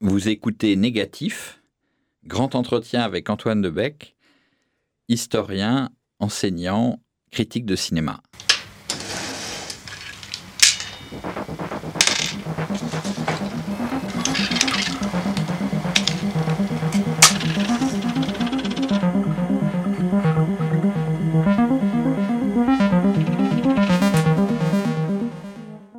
Vous écoutez Négatif, grand entretien avec Antoine Debec, historien, enseignant, critique de cinéma.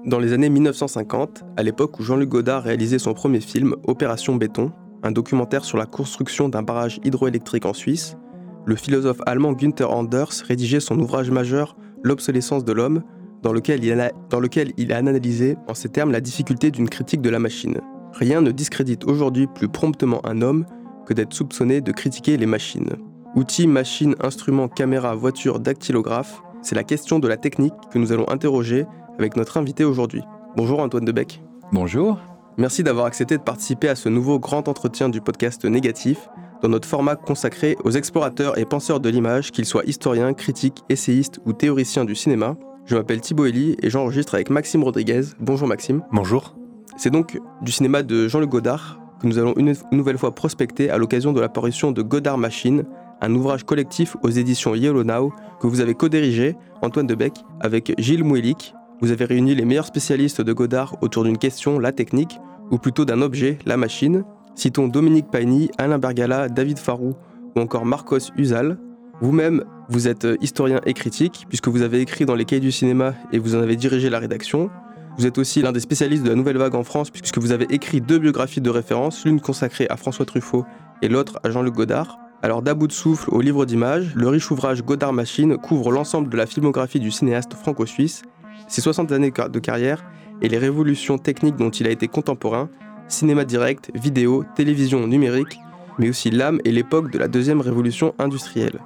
Dans les années 1950, à l'époque où Jean-Luc Godard réalisait son premier film, Opération Béton, un documentaire sur la construction d'un barrage hydroélectrique en Suisse, le philosophe allemand Günther Anders rédigeait son ouvrage majeur L'obsolescence de l'homme, dans lequel, il dans lequel il a analysé en ces termes la difficulté d'une critique de la machine. Rien ne discrédite aujourd'hui plus promptement un homme que d'être soupçonné de critiquer les machines. Outils, machines, instruments, caméras, voitures, dactylographes, c'est la question de la technique que nous allons interroger avec notre invité aujourd'hui. Bonjour Antoine Debec. Bonjour. Merci d'avoir accepté de participer à ce nouveau grand entretien du podcast Négatif, dans notre format consacré aux explorateurs et penseurs de l'image, qu'ils soient historiens, critiques, essayistes ou théoriciens du cinéma. Je m'appelle Thibaut Elie et j'enregistre avec Maxime Rodriguez. Bonjour Maxime. Bonjour. C'est donc du cinéma de Jean-Luc Godard que nous allons une nouvelle fois prospecter à l'occasion de l'apparition de Godard Machine, un ouvrage collectif aux éditions Yellow Now que vous avez co-dirigé, Antoine Debec, avec Gilles Mouelik, vous avez réuni les meilleurs spécialistes de Godard autour d'une question, la technique, ou plutôt d'un objet, la machine. Citons Dominique Paigny, Alain Bergala, David Farou ou encore Marcos Usal. Vous-même, vous êtes historien et critique, puisque vous avez écrit dans les cahiers du cinéma et vous en avez dirigé la rédaction. Vous êtes aussi l'un des spécialistes de la nouvelle vague en France, puisque vous avez écrit deux biographies de référence, l'une consacrée à François Truffaut et l'autre à Jean-Luc Godard. Alors d'à bout de souffle au livre d'images, le riche ouvrage Godard Machine couvre l'ensemble de la filmographie du cinéaste franco-suisse ses 60 années de carrière et les révolutions techniques dont il a été contemporain, cinéma direct, vidéo, télévision numérique, mais aussi l'âme et l'époque de la deuxième révolution industrielle.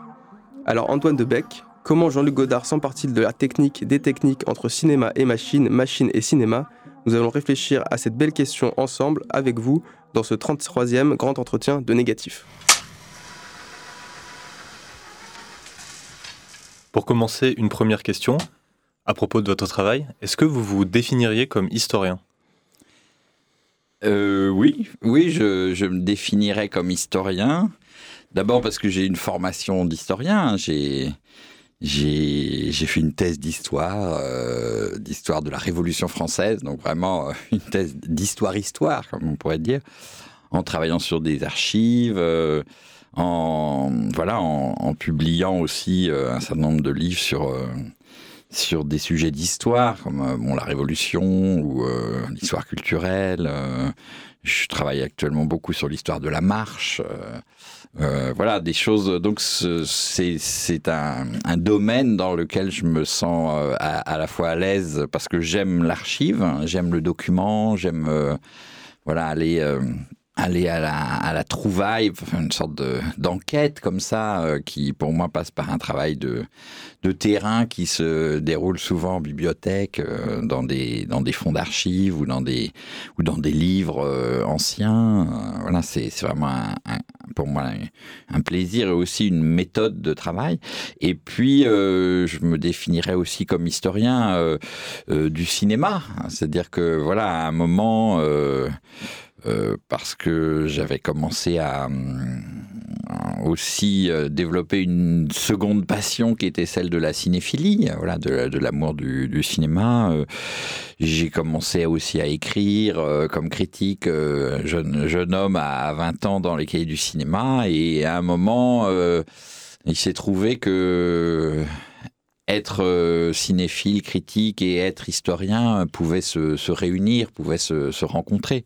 Alors Antoine Debec, comment Jean-Luc Godard s'empare-t-il de la technique des techniques entre cinéma et machine, machine et cinéma? Nous allons réfléchir à cette belle question ensemble avec vous dans ce 33e grand entretien de négatif. Pour commencer, une première question à propos de votre travail. Est-ce que vous vous définiriez comme historien? Euh, Oui, oui, je, me définirais comme historien. D'abord parce que j'ai une formation d'historien. J'ai j'ai fait une thèse d'histoire, euh, d'histoire de la Révolution française, donc vraiment euh, une thèse d'histoire-histoire, comme on pourrait dire, en travaillant sur des archives, en voilà, en, publiant aussi un certain nombre de livres sur sur des sujets d'histoire, comme euh, bon, la Révolution ou euh, l'histoire culturelle. Euh, je travaille actuellement beaucoup sur l'histoire de la marche. Voilà, des choses. Donc, c'est un, un, domaine dans lequel je me sens à, à la fois à l'aise parce que j'aime l'archive, j'aime le document, j'aime voilà aller aller à la, à la trouvaille, une sorte d'enquête comme ça, euh, qui pour moi passe par un travail de, de terrain qui se déroule souvent en bibliothèque, euh, dans des dans des fonds d'archives ou dans des ou dans des livres euh, anciens. voilà, c'est vraiment un, un, pour moi un, un, plaisir et aussi une méthode de travail. Et puis je me définirais aussi comme historien du cinéma, c'est-à-dire que voilà à un moment euh, parce que j'avais commencé à, à aussi euh, développer une seconde passion qui était celle de la cinéphilie, voilà, de, de l'amour du, du, cinéma. Euh, j'ai commencé aussi à écrire euh, comme critique jeune, jeune homme à 20 ans dans les cahiers du cinéma et à un moment, il s'est trouvé que être euh, cinéphile, critique et être historien pouvaient se, réunir, pouvaient se, rencontrer.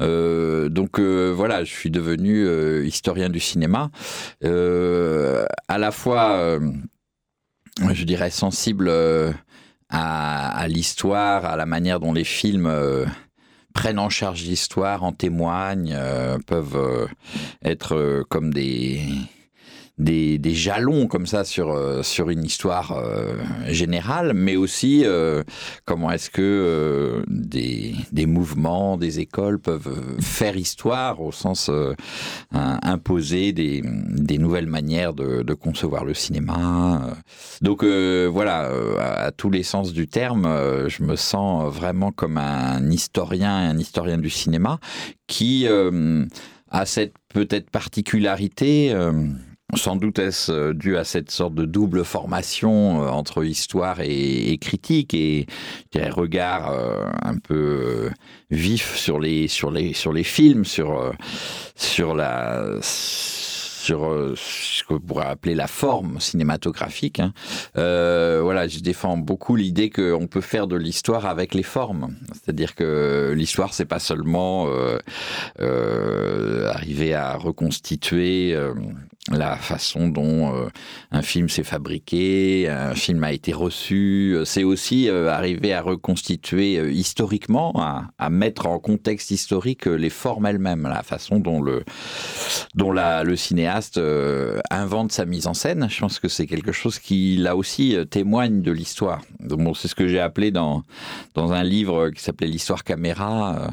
Euh, donc euh, voilà, je suis devenu euh, historien du cinéma, euh, à la fois, euh, je dirais, sensible à l'histoire, à la manière dont les films prennent en charge l'histoire, en témoignent, peuvent être comme des des, jalons comme ça sur, euh, sur une histoire euh, générale, mais aussi euh, comment est-ce que des, des, mouvements, des écoles peuvent faire histoire au sens imposer des, des, nouvelles manières de, de, concevoir le cinéma. Donc voilà, à, tous les sens du terme, je me sens vraiment comme un historien, un historien du cinéma qui a cette peut-être particularité sans doute est-ce euh, dû à cette sorte de double formation euh, entre histoire et, critique et un regard euh, un peu vif sur les sur les sur les films, sur sur la sur euh, ce qu'on pourrait appeler la forme cinématographique. Hein. Euh, voilà, je défends beaucoup l'idée qu'on peut faire de l'histoire avec les formes. C'est-à-dire que l'histoire, c'est pas seulement euh, arriver à reconstituer la façon dont un film s'est fabriqué, un film a été reçu. C'est aussi arriver à reconstituer historiquement, à, à, mettre en contexte historique les formes elles-mêmes, la façon dont le, dont la, le cinéaste euh, invente sa mise en scène. Je pense que c'est quelque chose qui, là aussi, euh, témoigne de l'histoire. Bon, c'est ce que j'ai appelé dans, dans un livre qui s'appelait L'histoire caméra,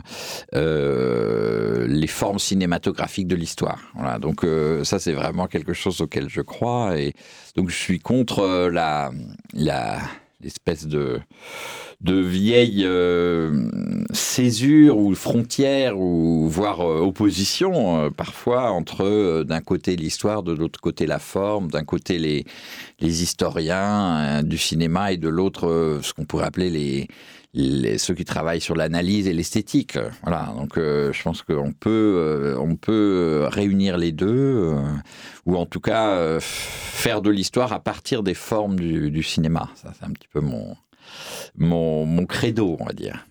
euh, les formes cinématographiques de l'histoire. Voilà, donc ça, c'est vraiment quelque chose auquel je crois. Et donc, je suis contre la, la l'espèce de de vieilles euh, césures ou frontières ou voire euh, opposition euh, parfois entre d'un côté l'histoire, de l'autre côté la forme, d'un côté les, les historiens du cinéma et de l'autre ce qu'on pourrait appeler les, ceux qui travaillent sur l'analyse et l'esthétique. Voilà, donc je pense qu'on peut, on peut réunir les deux, ou en tout cas faire de l'histoire à partir des formes du, du cinéma. Ça, c'est un petit peu mon, mon, credo, on va dire.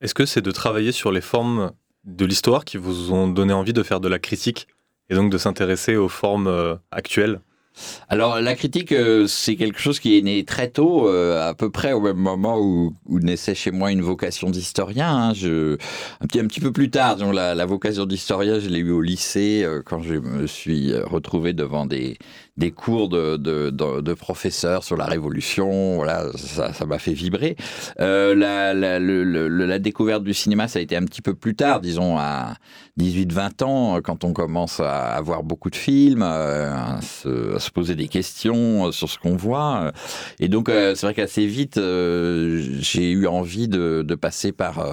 Est-ce que c'est de travailler sur les formes de l'histoire qui vous ont donné envie de faire de la critique et donc de s'intéresser aux formes euh, actuelles? Alors la critique, euh, c'est quelque chose qui est né très tôt, euh, à peu près au même moment où, naissait chez moi une vocation d'historien. Hein. Je, un petit un petit peu plus tard, donc la, la vocation d'historien, je l'ai eu au lycée quand je me suis retrouvé devant des, des cours de, de, de, professeurs sur la Révolution. Voilà, ça m'a fait vibrer. Euh, la, la, le, la, découverte du cinéma, ça a été un petit peu plus tard, disons à 18-20 ans, quand on commence à avoir beaucoup de films, euh, à, se, à se, poser des questions sur ce qu'on voit. Et donc, euh, c'est vrai qu'assez vite, euh, j'ai eu envie de, de passer par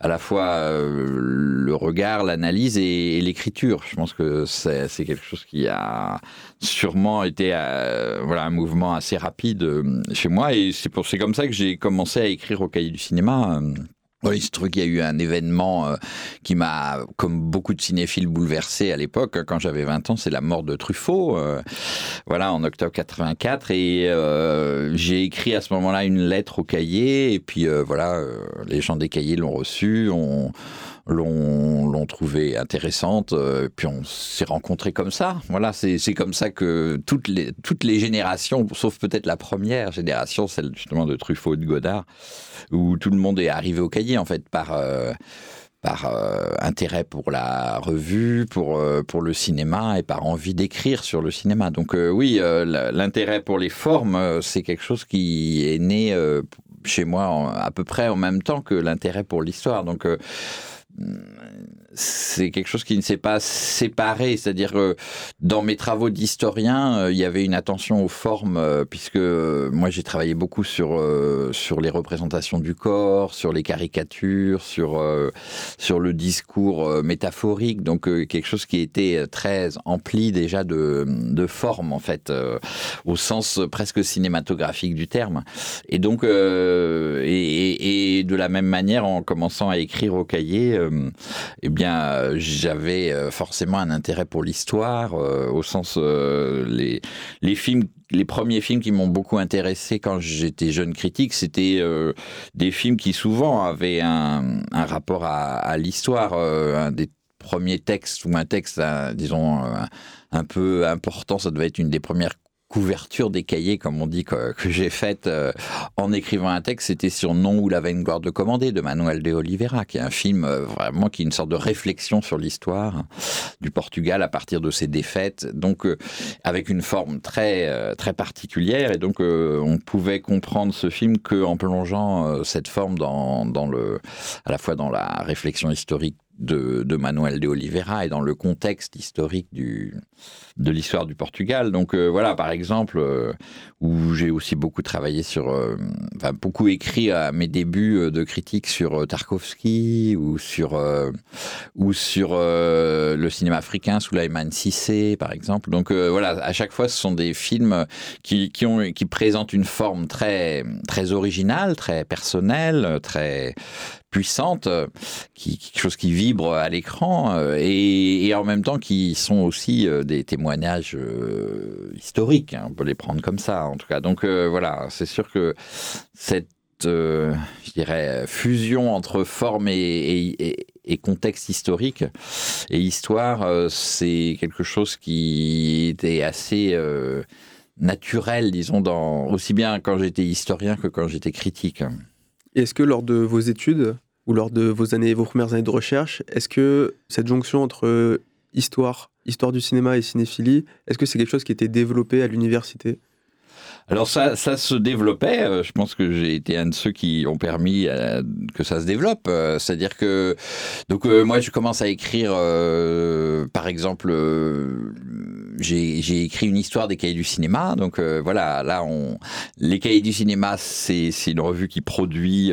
à la fois le regard, l'analyse et, et l'écriture. Je pense que c'est quelque chose qui a sûrement été euh, voilà un mouvement assez rapide euh, chez moi et c'est comme ça que j'ai commencé à écrire au cahier du cinéma. Euh. Il se trouve qu'il y a eu un événement qui m'a, comme beaucoup de cinéphiles, bouleversé à l'époque, quand j'avais 20 ans, c'est la mort de Truffaut, voilà, en octobre 84, et j'ai écrit à ce moment-là une lettre au cahier, et puis voilà, les gens des cahiers l'ont reçu, on l'ont trouvé intéressante, euh, puis on s'est rencontrés comme ça. Voilà, c'est comme ça que toutes les, toutes les générations, sauf peut-être la première génération, celle justement de Truffaut et de Godard, où tout le monde est arrivé au cahier en fait par... Euh, par euh, intérêt pour la revue, pour, pour le cinéma et par envie d'écrire sur le cinéma. Donc oui, l'intérêt pour les formes, c'est quelque chose qui est né chez moi à peu près en même temps que l'intérêt pour l'histoire. Donc Mm. C'est quelque chose qui ne s'est pas séparé. C'est-à-dire que dans mes travaux d'historien, euh, il y avait une attention aux formes, euh, puisque euh, moi j'ai travaillé beaucoup sur, sur les représentations du corps, sur les caricatures, sur, sur le discours métaphorique, donc quelque chose qui était très empli déjà de, de forme, en fait, au sens presque cinématographique du terme. Et donc, et, et, de la même manière, en commençant à écrire au cahier, eh bien, euh, j'avais euh, forcément un intérêt pour l'histoire, euh, au sens les les films les premiers films qui m'ont beaucoup intéressé quand j'étais jeune critique, c'était des films qui souvent avaient un, rapport à l'histoire. un des premiers textes ou un texte, disons, un peu important, ça devait être une des premières couverture des cahiers, comme on dit, que, j'ai faite euh, en écrivant un texte, c'était sur Non ou la garde de commander de Manuel de Oliveira, qui est un film euh, vraiment qui est une sorte de réflexion sur l'histoire du Portugal à partir de ses défaites, donc euh, avec une forme très très particulière, et donc on pouvait comprendre ce film que en plongeant cette forme dans, dans le, à la fois dans la réflexion historique de, Manuel de Oliveira et dans le contexte historique du, de l'histoire du Portugal. Donc euh, voilà, par exemple, euh, où j'ai aussi beaucoup travaillé sur, euh, enfin beaucoup écrit à mes débuts de critique sur Tarkovsky ou sur ou sur le cinéma africain sous Sulaiman Sissé, par exemple. Donc voilà, à chaque fois, ce sont des films qui, qui, présentent une forme très très originale, très personnelle, très puissante, qui, quelque chose qui vibre à l'écran, euh, et, en même temps qui sont aussi des témoignages historiques, hein, on peut les prendre comme ça en tout cas. Donc voilà, c'est sûr que cette je dirais, fusion entre forme et, contexte historique et histoire, c'est quelque chose qui était assez naturel, disons, dans, aussi bien quand j'étais historien que quand j'étais critique. Est-ce que lors de vos études ou lors de vos années, vos premières années de recherche, est-ce que cette jonction entre histoire, histoire du cinéma et cinéphilie, est-ce que c'est quelque chose qui était développé à l'université? Alors ça, se développait. Euh, je pense que j'ai été un de ceux qui ont permis euh, que ça se développe. Euh, c'est-à-dire que donc moi je commence à écrire, par exemple, j'ai écrit une histoire des cahiers du cinéma. Donc voilà, là on les cahiers du cinéma, c'est une revue qui produit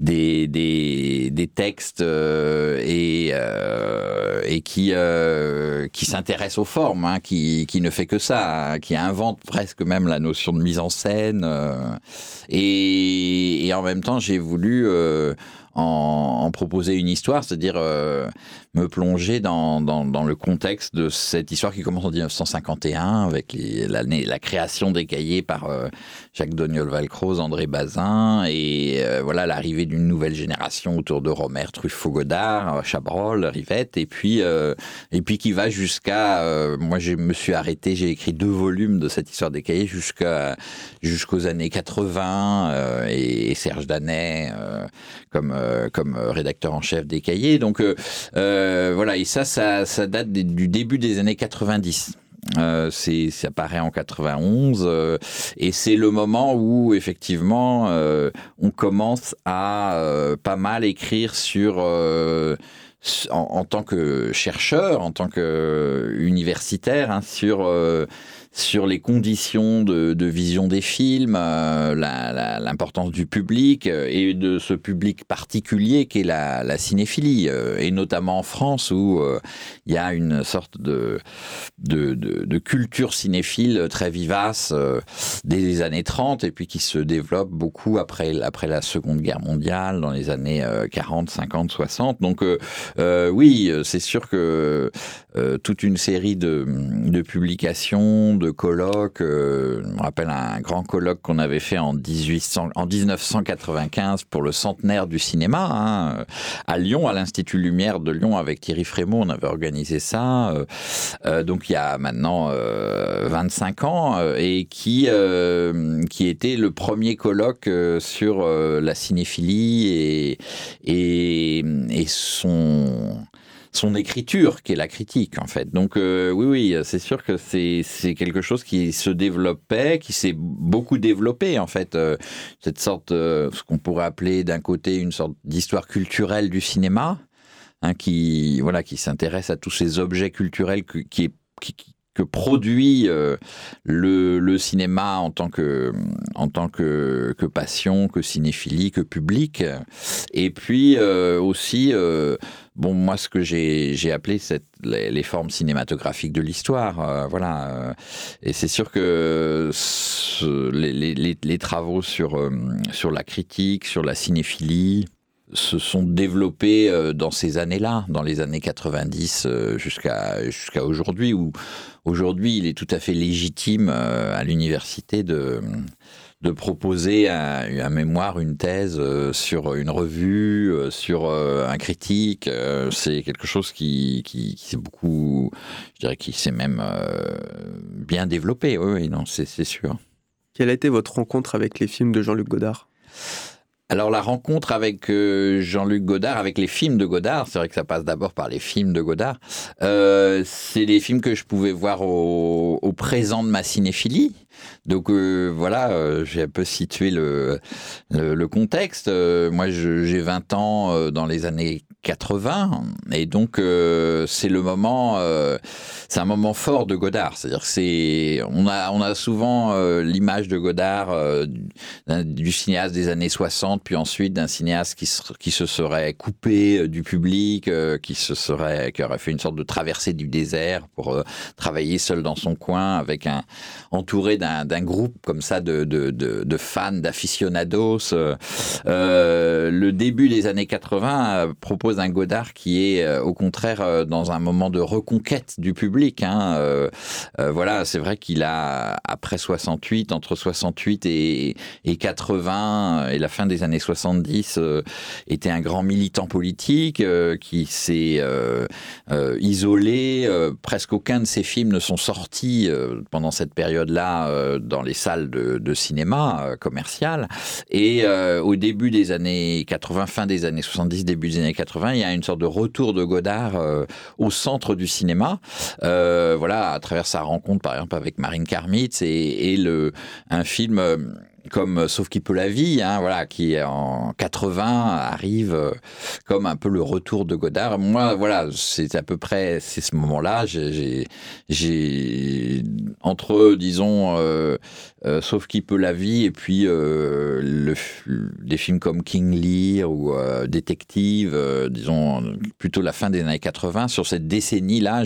des, textes et et qui s'intéresse aux formes, hein, qui qui ne fait que ça, hein, qui invente presque même la notion de mise en scène. Euh, et, en même temps, j'ai voulu euh, en, proposer une histoire, c'est-à-dire euh, me plonger dans, dans, le contexte de cette histoire qui commence en 1951 avec la, la, création des cahiers par euh, Jacques Doniol Valcroze, André Bazin et euh, voilà l'arrivée d'une nouvelle génération autour de Romer, Truffaut, Godard, Chabrol, Rivette et puis et puis qui va jusqu'à moi je me suis arrêté, j'ai écrit deux volumes de cette histoire des cahiers jusqu'à jusqu'aux années 80 et, Serge Danet comme euh, comme euh, rédacteur en chef des cahiers. Donc euh, voilà, et ça, ça, date du début des années 90. c'est ça paraît en 91 et c'est le moment où effectivement on commence à pas mal écrire sur en, tant que chercheur, en tant que universitaire, hein, sur sur les conditions de, vision des films, euh, l'importance du public euh, et de ce public particulier qu'est la, la cinéphilie, euh, et notamment en France où il y a une sorte de, culture cinéphile très vivace dès les années 30 et puis qui se développe beaucoup après, après la Seconde Guerre mondiale, dans les années 40, 50, 60. Donc oui, c'est sûr que toute une série de publications, de colloques. Euh, rappelle un grand colloque qu'on avait fait en, 1800, en 1995 pour le centenaire du cinéma hein, à Lyon, à l'Institut Lumière de Lyon avec Thierry Frémaux. On avait organisé ça. Euh, euh, donc il y a maintenant 25 ans et qui, était le premier colloque sur la cinéphilie et, et son son écriture qui est la critique en fait. Donc euh, oui, oui, c'est sûr que c'est quelque chose qui se développait, qui s'est beaucoup développé en fait. Euh, cette sorte, euh, ce qu'on pourrait appeler d'un côté une sorte d'histoire culturelle du cinéma, hein, qui voilà, qui s'intéresse à tous ces objets culturels qui, qui, que produit le, le, cinéma en tant que en tant que, que passion, que cinéphilie, que public, et puis aussi bon, moi, ce que j'ai appelé les, formes cinématographiques de l'histoire, euh, voilà. Euh, et c'est sûr que les, les, travaux sur, euh, sur la critique, sur la cinéphilie, se sont développés dans ces années-là, dans les années 90 jusqu'à jusqu'à aujourd'hui, où aujourd'hui il est tout à fait légitime à l'université de de proposer un, mémoire, une thèse euh, sur une revue, euh, sur euh, un critique. c'est quelque chose qui, qui, s'est beaucoup, je dirais, qui s'est même bien développé. Oui, non, c'est sûr. Quelle a été votre rencontre avec les films de Jean-Luc Godard? Alors la rencontre avec Jean-Luc Godard, avec les films de Godard, c'est vrai que ça passe d'abord par les films de Godard, c'est les films que je pouvais voir au, au présent de ma cinéphilie. Donc euh, voilà, euh, j'ai un peu situé le, le, contexte. Euh, moi, j'ai 20 ans dans les années 80 et donc c'est le moment c'est un moment fort de Godard c'est-à-dire c'est on a on a souvent l'image de Godard du cinéaste des années 60 puis ensuite d'un cinéaste qui se, qui se serait coupé du public qui se serait qui aurait fait une sorte de traversée du désert pour travailler seul dans son coin avec un entouré d'un un groupe comme ça de, de, de, fans, d'aficionados. Euh, euh, le début des années 80 euh, Godard qui est au contraire dans un moment de reconquête du public. Hein. voilà, c'est vrai qu'il a, après 68, entre 68 et, et 80 et la fin des années 70, était un grand militant politique qui s'est isolé. presque aucun de ses films ne sont sortis pendant cette période-là dans les salles de, cinéma euh, commerciales. Et euh, au début des années 80, fin des années 70, début des années 80, il y a une sorte de retour de Godard euh, au centre du cinéma. voilà, à travers sa rencontre, par exemple, avec Marine Karmitz et, un film comme euh, Sauf qui peut la vie, hein, voilà, qui en 80 arrive euh, comme un peu le retour de Godard. Moi, voilà, c'est à peu près c'est ce moment-là. J'ai, entre disons euh, Sauf qui peut la vie et puis le, des films comme King Lear ou Détective, disons plutôt la fin des années 80. Sur cette décennie-là,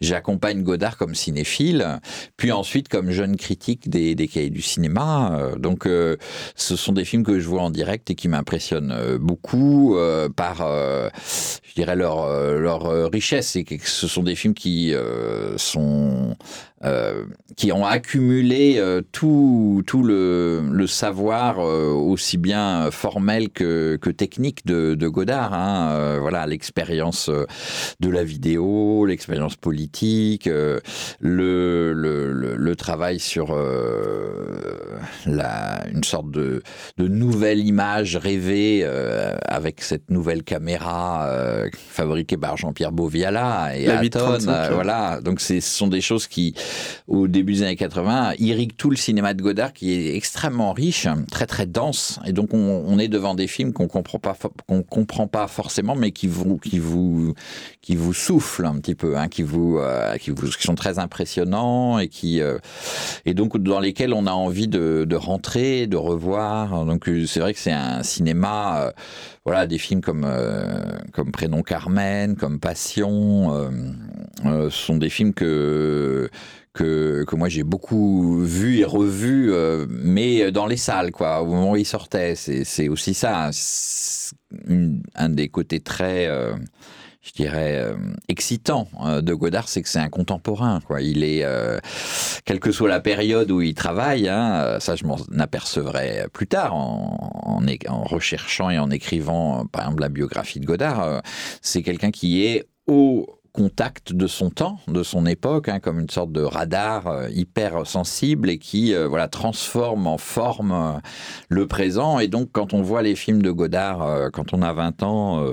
j'accompagne Godard comme cinéphile, puis ensuite comme jeune critique des, des cahiers du cinéma donc, euh, ce sont des films que je vois en direct et qui m'impressionnent euh, beaucoup euh, par, je dirais, leur, leur richesse. Et que ce sont des films qui sont euh, qui ont accumulé euh, tout, tout le, le savoir euh, aussi bien formel que, que technique de, de Godard. Hein. voilà, l'expérience de la vidéo, l'expérience politique, le, le, le, travail sur la, une sorte de, de nouvelle image rêvée avec cette nouvelle caméra fabriquée par Jean-Pierre Boviala et Aton. voilà, donc ce sont des choses qui au début des années 80, irrigue tout le cinéma de Godard qui est extrêmement riche, très très dense. Et donc on, est devant des films qu'on comprend pas, qu'on comprend pas forcément, mais qui vous, qui vous, qui vous soufflent un petit peu, hein, qui vous, euh, qui vous, qui sont très impressionnants et qui, euh, et donc dans lesquels on a envie de, rentrer, de revoir. Donc c'est vrai que c'est un cinéma. Euh, voilà, des films comme, comme Prénom Carmen, comme Passion, sont des films que que, que moi j'ai beaucoup vu et revu, euh, mais dans les salles, quoi, au moment où ils sortaient. C'est aussi ça, un des côtés très, euh, je dirais, euh, excitant de Godard, c'est que c'est un contemporain, quoi. Il est, quelle que soit la période où il travaille, hein, ça je m'en apercevrai plus tard en, en, en, recherchant et en écrivant, par exemple, la biographie de Godard, c'est quelqu'un qui est au contact de son temps, de son époque, hein, comme une sorte de radar euh, hyper sensible et qui euh, voilà transforme en forme euh, le présent. Et donc, quand on voit les films de Godard, quand on a 20 ans,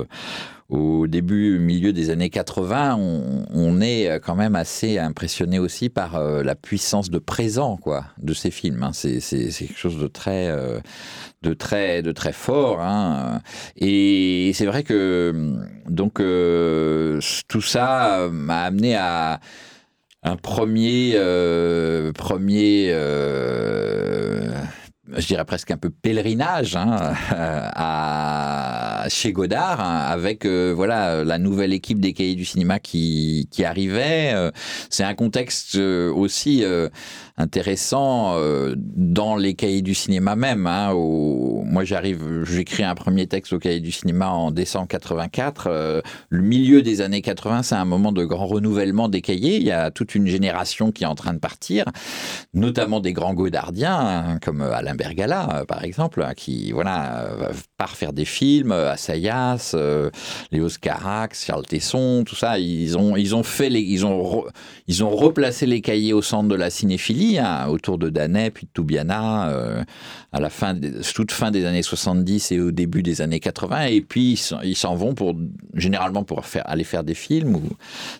au début, milieu des années 80, on, est quand même assez impressionné aussi par la puissance de présent quoi, de ces films. Hein. C'est quelque chose de très, de très, de très fort. Hein. Et c'est vrai que donc tout ça m'a amené à un premier, premier je dirais presque un peu pèlerinage hein, à, chez Godard, hein, avec voilà la nouvelle équipe des cahiers du cinéma qui, qui arrivait. C'est un contexte aussi intéressant euh, dans les cahiers du cinéma même. Hein, moi, j'arrive, j'écris un premier texte au cahier du cinéma en décembre 84. Euh, le milieu des années 80, c'est un moment de grand renouvellement des cahiers. Il y a toute une génération qui est en train de partir, notamment des grands godardiens hein, comme Alain Bergala, euh, par exemple, hein, qui voilà part faire des films, Assayas, Léos Carax, Charles Tesson, tout ça. Ils ont ils ont fait les, ils ont ils ont replacé les cahiers au centre de la cinéphilie Hein, autour de Danet, puis de Toubiana, euh, à la fin, toute fin des années 70 et au début des années 80. Et puis, ils s'en vont pour, généralement pour aller faire des films ou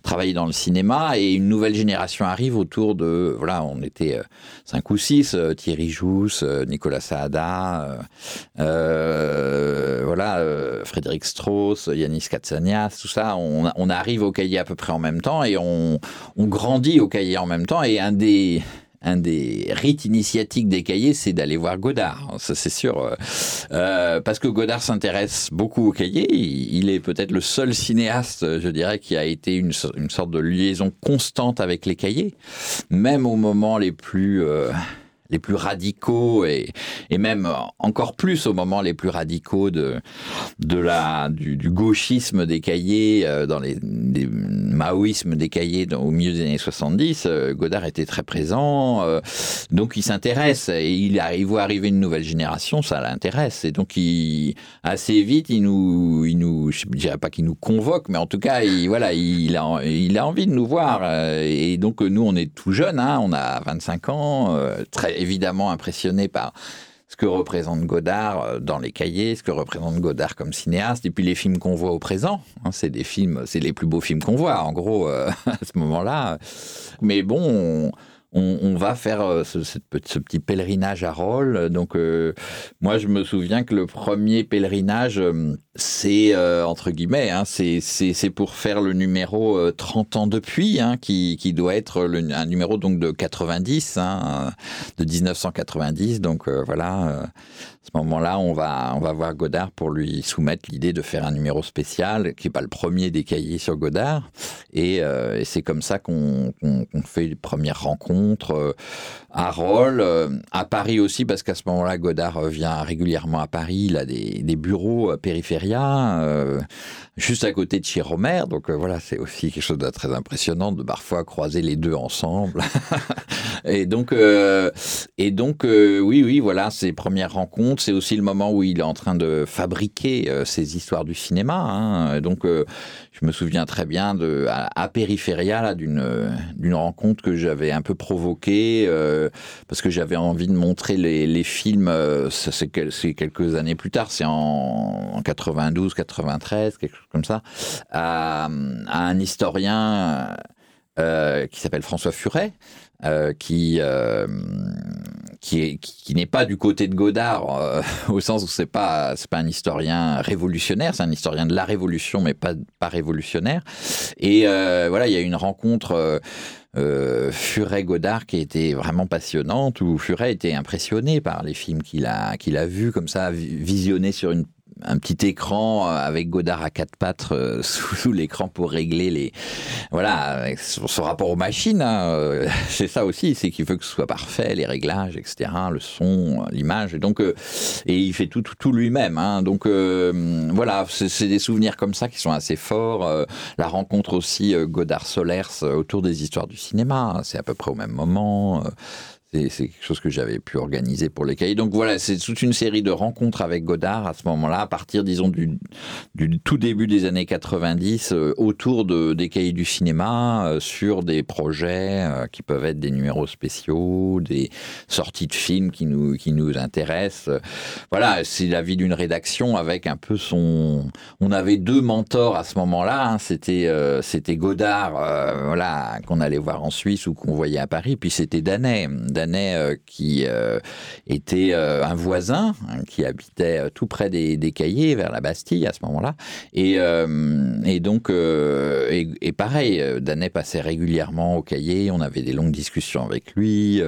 travailler dans le cinéma. Et une nouvelle génération arrive autour de, voilà, on était euh, cinq ou six, euh, Thierry Jousse, Nicolas Saada, voilà, Frédéric Strauss, Yanis Katsanias, tout ça. On, on, arrive au cahier à peu près en même temps et on, on grandit au cahier en même temps. Et un des, un des rites initiatiques des cahiers, c'est d'aller voir Godard. Ça, c'est sûr. Euh, euh, parce que Godard s'intéresse beaucoup aux cahiers. Il, est peut-être le seul cinéaste, je dirais, qui a été une, sorte de liaison constante avec les cahiers. Même au moment les plus... Euh, les plus radicaux et, et même encore plus au moment les plus radicaux de, de la, du, gauchisme des cahiers, euh, dans les, maoïsmes des cahiers au milieu des années 70, euh, Godard était très présent, euh, donc il s'intéresse et il, il voit arriver une nouvelle génération, ça l'intéresse et donc il, assez vite il nous, il nous, je dirais pas qu'il nous convoque, mais en tout cas il, voilà, il a, il a envie de nous voir et donc nous on est tout jeunes, hein, on a 25 ans, très évidemment impressionné par ce que représente Godard euh, dans les cahiers, ce que représente Godard comme cinéaste, et puis les films qu'on voit au présent. Hein, c'est des films, c'est les plus beaux films qu'on voit, en gros, euh, à ce moment-là. Mais bon, on, va faire euh, ce, petit pèlerinage à Rolles. Donc, moi, je me souviens que le premier pèlerinage, c'est entre guillemets, hein, c'est pour faire le numéro 30 ans depuis, hein, qui, doit être un numéro donc de 90, de 1990. Donc voilà, à ce moment-là, on va, on va voir Godard pour lui soumettre l'idée de faire un numéro spécial, qui n'est pas le premier des cahiers sur Godard. Et, euh, c'est comme ça qu'on fait les premières rencontres euh, à Rolles, euh, à Paris aussi, parce qu'à ce moment-là, Godard vient régulièrement à Paris. Il a des, bureaux à Périphéria, juste à côté de chez Romer. Donc voilà, c'est aussi quelque chose de très impressionnant de parfois croiser les deux ensemble. et donc, et donc oui, oui, voilà, ces premières rencontres c'est aussi le moment où il est en train de fabriquer euh, ses histoires du cinéma. Hein. Donc, euh, je me souviens très bien de à, Périphéria d'une d'une rencontre que j'avais un peu provoquée euh, parce que j'avais envie de montrer les, films. c'est quelques années plus tard, c'est en, 92, 93, quelque chose comme ça, à, à un historien. qui s'appelle François Furet, qui qui qui n'est pas du côté de Godard euh, au sens où c'est pas c'est pas un historien révolutionnaire, c'est un historien de la révolution mais pas pas révolutionnaire. Et euh, voilà, il y a une rencontre euh, euh Furet Godard qui était vraiment passionnante où Furet était impressionné par les films qu'il a qu'il a vus comme ça visionnés sur une un petit écran euh, avec Godard à quatre pattes euh, sous, l'écran pour régler les voilà son, rapport aux machines hein, euh, c'est ça aussi c'est qu'il veut que ce soit parfait les réglages etc le son l'image et donc et il fait tout tout, lui-même hein, donc voilà c'est des souvenirs comme ça qui sont assez forts la rencontre aussi Godard Solers autour des histoires du cinéma c'est à peu près au même moment c'est quelque chose que j'avais pu organiser pour les cahiers. Donc voilà, c'est toute une série de rencontres avec Godard à ce moment-là, à partir, disons, du, tout début des années 90, euh, autour de, des cahiers du cinéma, euh, sur des projets euh, qui peuvent être des numéros spéciaux, des sorties de films qui nous, qui nous intéressent. voilà, c'est la vie d'une rédaction avec un peu son... On avait deux mentors à ce moment-là, hein. c'était c'était Godard, voilà, qu'on allait voir en Suisse ou qu'on voyait à Paris, puis c'était Danet Danais qui était un voisin, hein, qui habitait tout près des, des, cahiers, vers la Bastille à ce moment-là. Et, et donc, et, et, pareil, Danais passait régulièrement au cahier, on avait des longues discussions avec lui.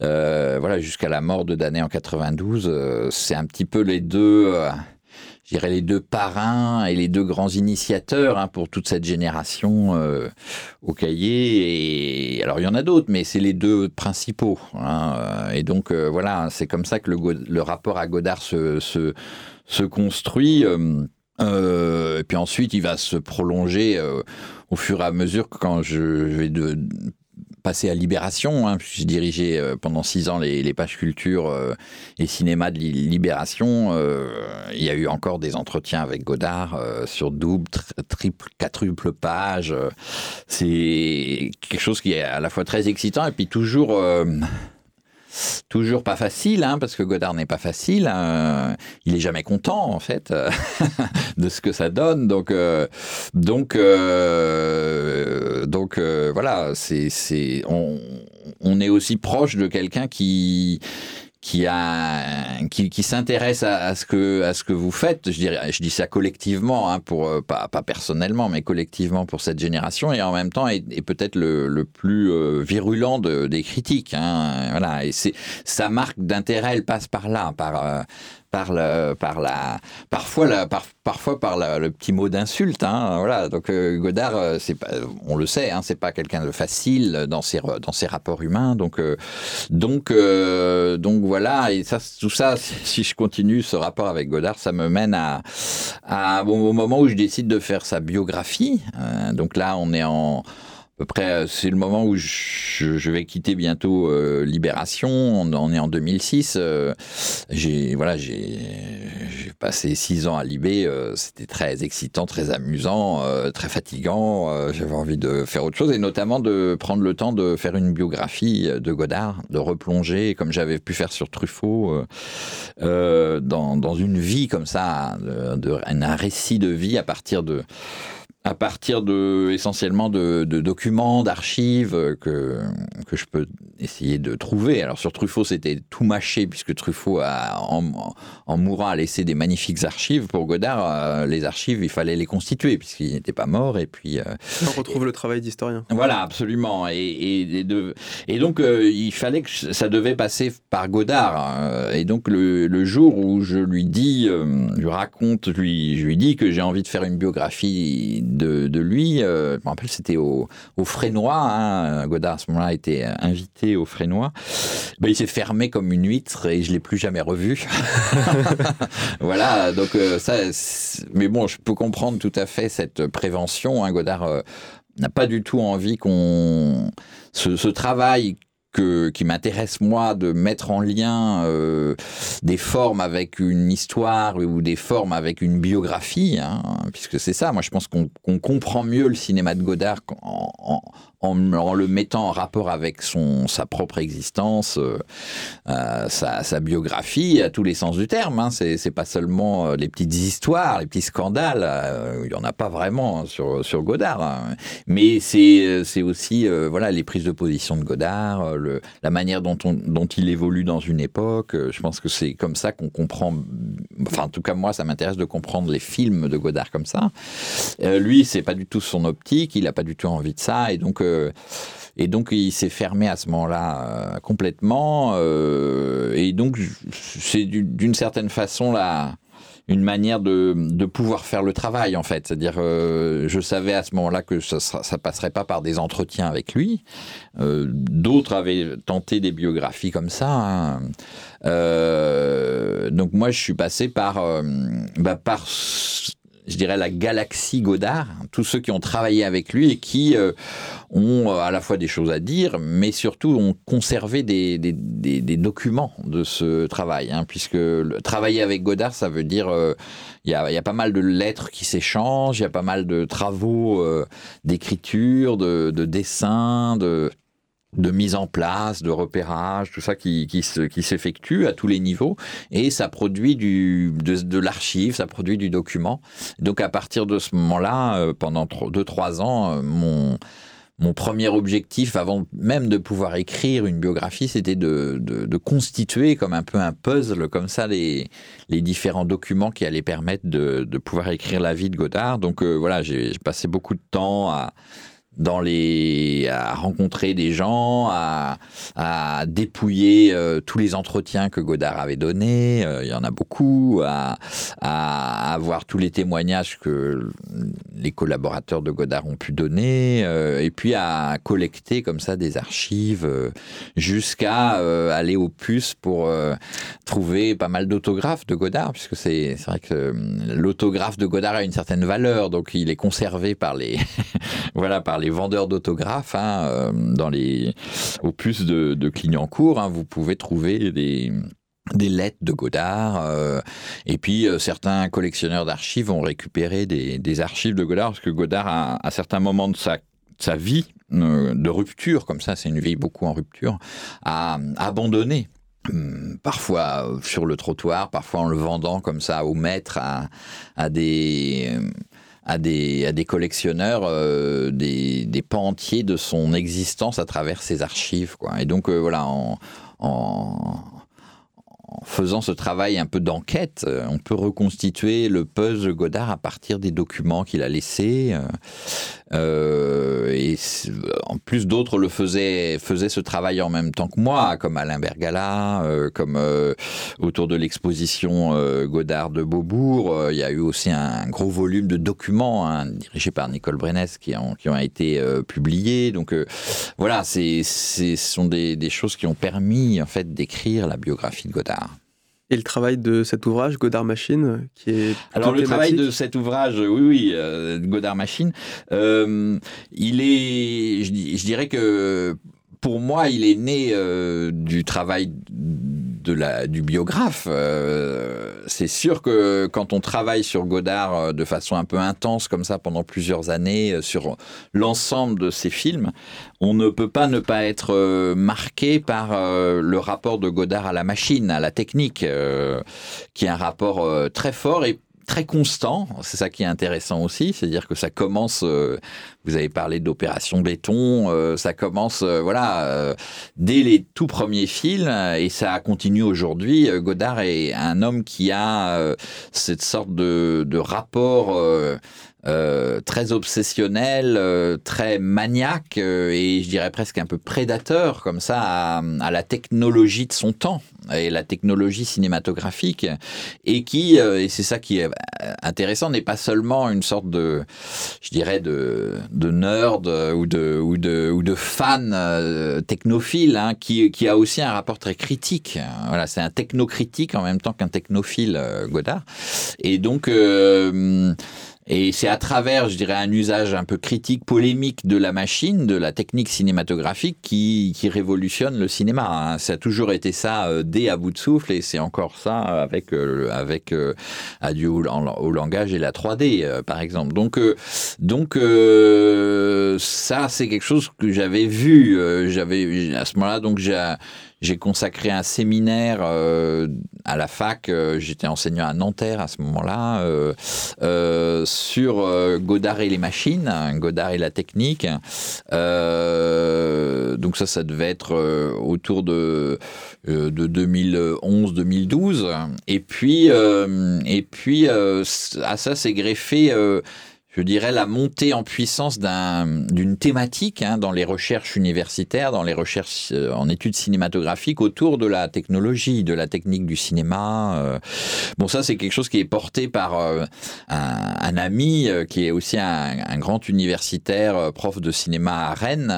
voilà, jusqu'à la mort de Danais en 92, c'est un petit peu les deux je dirais, les deux parrains et les deux grands initiateurs hein, pour toute cette génération euh, au cahier. Et alors, il y en a d'autres, mais c'est les deux principaux. Hein. Et donc, euh, voilà, c'est comme ça que le, le, rapport à Godard se, se, se construit. Euh, et puis ensuite, il va se prolonger au fur et à mesure que quand je vais de, passé à Libération, hein, j'ai dirigé euh, pendant six ans les, pages culture euh, et cinéma de Libération. Euh, il y a eu encore des entretiens avec Godard sur double, triple, quadruple page. C'est quelque chose qui est à la fois très excitant et puis toujours Toujours pas facile, hein, parce que Godard n'est pas facile. Hein. il est jamais content, en fait, de ce que ça donne. Donc, euh, donc, euh, donc euh, voilà, c'est, on est aussi proche de quelqu'un qui qui a qui, qui s'intéresse à, à, ce que à ce que vous faites. Je dirais je dis ça collectivement hein, pour euh, pas, pas personnellement mais collectivement pour cette génération et en même temps est, est peut-être le, le, plus euh, virulent de, des critiques hein, voilà. Et c'est sa marque d'intérêt elle passe par là par euh, par, le, par la, parfois, la, par, parfois par le petit mot d'insulte. Hein, voilà. Donc euh, Godard, euh, c'est pas, on le sait, hein, c'est pas quelqu'un de facile dans ses, dans ses rapports humains. Donc, euh, donc, donc voilà. Et ça, tout ça, si je continue ce rapport avec Godard, ça me mène à au moment où je décide de faire sa biographie. donc là, on est en peu près, euh, c'est le moment où je, vais quitter bientôt euh, Libération. On, est en 2006. Euh, j'ai voilà, j'ai passé six ans à Libé. C'était très excitant, très amusant, très fatigant. J'avais envie de faire autre chose et notamment de prendre le temps de faire une biographie de Godard, de replonger comme j'avais pu faire sur Truffaut dans, dans, une vie comme ça, de, un récit de vie à partir de à partir de essentiellement de, documents, d'archives que, que je peux essayer de trouver. Alors sur Truffaut, c'était tout mâché puisque Truffaut, a, en, en, mourant, a laissé des magnifiques archives. Pour Godard, euh, les archives, il fallait les constituer puisqu'il n'était pas mort. Et puis euh, on retrouve le travail d'historien. Voilà, absolument. Et, et, de, et donc euh, il fallait que ça devait passer par Godard. et donc le, le, jour où je lui dis, je lui raconte, lui, je lui dis que j'ai envie de faire une biographie de, lui. Euh, je me rappelle, c'était au, au Frénois. Hein, Godard, à ce moment-là, été invité au Frénois. Ben, il s'est fermé comme une huître et je l'ai plus jamais revu. voilà, donc euh, ça. Mais bon, je peux comprendre tout à fait cette prévention. Hein. Godard euh, n'a pas du tout envie qu'on ce, ce, travail qui m'intéresse moi de mettre en lien euh, des formes avec une histoire ou des formes avec une biographie, hein, puisque c'est ça. Moi, je pense qu'on comprend mieux le cinéma de Godard en, en, le mettant en rapport avec son, sa propre existence, euh, euh, sa, sa, biographie, à tous les sens du terme. Hein. C'est pas seulement euh, les petites histoires, les petits scandales. Il y en a pas vraiment sur, sur Godard. Hein. Mais c'est aussi voilà les prises de position de Godard, le, la manière dont, on, dont il évolue dans une époque. Je pense que c'est comme ça qu'on comprend. Enfin, en tout cas, moi, ça m'intéresse de comprendre les films de Godard comme ça. lui, c'est pas du tout son optique. Il a pas du tout envie de ça. Et donc, et donc il s'est fermé à ce moment-là euh, complètement. Euh, et donc c'est d'une certaine façon là une manière de, pouvoir faire le travail en fait. C'est-à-dire, euh, je savais à ce moment-là que ça, ça passerait pas par des entretiens avec lui. D'autres avaient tenté des biographies comme ça. Hein. donc moi, je suis passé par bah, par je dirais, la galaxie Godard, tous ceux qui ont travaillé avec lui et qui euh, ont euh, à la fois des choses à dire, mais surtout ont conservé des, documents de ce travail. Hein, puisque travailler avec Godard, ça veut dire, euh, il y, a, pas mal de lettres qui s'échangent, il y a pas mal de travaux d'écriture, de, de de de mise en place, de repérage, tout ça qui, qui, qui s'effectue à tous les niveaux et ça produit du, de, de l'archive, ça produit du document. Donc à partir de ce moment-là, euh, pendant deux trois ans, euh, mon mon premier objectif, avant même de pouvoir écrire une biographie, c'était de, de, constituer comme un peu un puzzle, comme ça, les, les différents documents qui allaient permettre de, de pouvoir écrire la vie de Godard. Donc voilà, j'ai passé beaucoup de temps à dans les à rencontrer des gens, à, à dépouiller euh, tous les entretiens que Godard avait donnés, euh, il y en a beaucoup, à, à avoir tous les témoignages que les collaborateurs de Godard ont pu donner, euh, et puis à collecter comme ça des archives jusqu'à aller au puce pour trouver pas mal d'autographes de Godard, puisque c'est vrai que l'autographe de Godard a une certaine valeur, donc il est conservé par les voilà par les vendeurs d'autographes, hein, euh, dans les opus de, de Clignancourt, hein, vous pouvez trouver des des lettres de Godard, euh, et puis euh, certains collectionneurs d'archives ont récupéré des, archives de Godard, parce que Godard, à, certains moments de sa, sa vie, de rupture, comme ça, c'est une vie beaucoup en rupture, a abandonné hum, parfois sur le trottoir, parfois en le vendant comme ça au maître à, à des à des, collectionneurs euh, des, des, pans entiers de son existence à travers ses archives. Quoi. Et donc, euh, voilà, en, en, en faisant ce travail un peu d'enquête, euh, on peut reconstituer le puzzle Godard à partir des documents qu'il a laissés. Euh, euh, et en plus, d'autres le faisaient, faisaient ce travail en même temps que moi, comme Alain Bergala, comme autour de l'exposition Godard de Beaubourg. il y a eu aussi un, gros volume de documents hein, dirigés par Nicole Brenes qui ont, qui ont été publiés. Donc voilà, ce sont des, des choses qui ont permis en fait d'écrire la biographie de Godard. Et le travail de cet ouvrage, Godard Machine, qui est. Alors, le travail de cet ouvrage, oui, oui, euh, Godard Machine, euh, il est. Je, je, dirais que pour moi, il est né euh, du travail de la, du biographe. Euh, c'est sûr que quand on travaille sur Godard euh, de façon un peu intense comme ça pendant plusieurs années euh, sur l'ensemble de ses films, on ne peut pas ne pas être marqué par le rapport de Godard à la machine, à la technique, qui est un rapport très fort et très constant. C'est ça qui est intéressant aussi, c'est-à-dire que ça commence. Euh, vous avez parlé d'opération béton, euh, ça commence, euh, voilà, dès les tout premiers films et ça continue aujourd'hui. Godard est un homme qui a cette sorte de, de rapport euh, très obsessionnel, euh, très maniaque euh, et je dirais presque un peu prédateur comme ça à, la technologie de son temps et la technologie cinématographique et qui et c'est ça qui est intéressant n'est pas seulement une sorte de je dirais de, de nerd ou de ou de ou de fan technophile hein, qui qui a aussi un rapport très critique. Voilà c'est un technocritique en même temps qu'un technophile Godard. Et donc et c'est à travers, je dirais, un usage un peu critique, polémique de la machine, de la technique cinématographique qui, qui révolutionne le cinéma. Hein. Ça a toujours été ça euh, dès à bout de souffle et c'est encore ça avec, euh, avec euh, Adieu au, au, langage et la 3D, par exemple. Donc, donc ça, c'est quelque chose que j'avais vu. j'avais à ce moment-là, donc j'ai j'ai consacré un séminaire euh, à la fac, euh, j'étais enseignant à Nanterre à ce moment-là, euh, sur Godard et les machines, hein, Godard et la technique. donc ça, ça devait être autour de, de 2011-2012. Et puis, et puis à ça s'est greffé je dirais, la montée en puissance d'une thématique hein, dans les recherches universitaires, dans les recherches euh, en études cinématographiques autour de la technologie, de la technique du cinéma. Euh. Bon, ça, c'est quelque chose qui est porté par euh, un, ami qui est aussi un, grand universitaire, prof de cinéma à Rennes,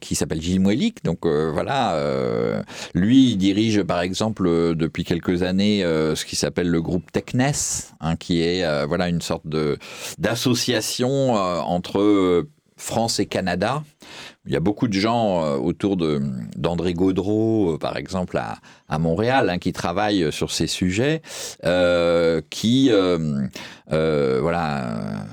qui s'appelle Gilles Mouelik. Donc voilà, lui, il dirige par exemple depuis quelques années ce qui s'appelle le groupe Technes, hein, qui est voilà une sorte d'association euh, entre euh, France et Canada. Il y a beaucoup de gens euh, autour d'André Gaudreau, par exemple à, à Montréal, hein, qui travaillent sur ces sujets, qui voilà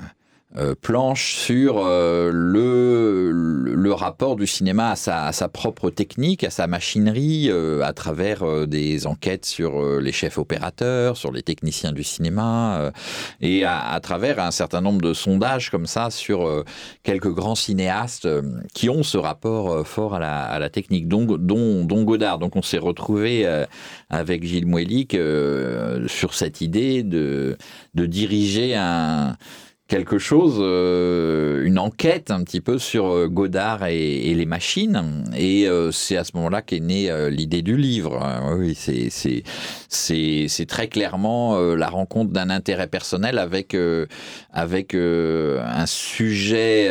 planchent sur le, le, rapport du cinéma à sa, propre technique, à sa machinerie, euh, à travers euh, des enquêtes sur euh, les chefs opérateurs, sur les techniciens du cinéma, euh, et à, travers un certain nombre de sondages comme ça sur euh, quelques grands cinéastes euh, qui ont ce rapport euh, fort à la, technique, dont, dont, dont Godard. Donc on s'est retrouvé euh, avec Gilles Moellic euh, sur cette idée de, de diriger un quelque chose, euh, une enquête un petit peu sur euh, Godard et, les machines. Et euh, c'est à ce moment-là qu'est née l'idée du livre. Euh, oui, c'est très clairement la rencontre d'un intérêt personnel avec un sujet.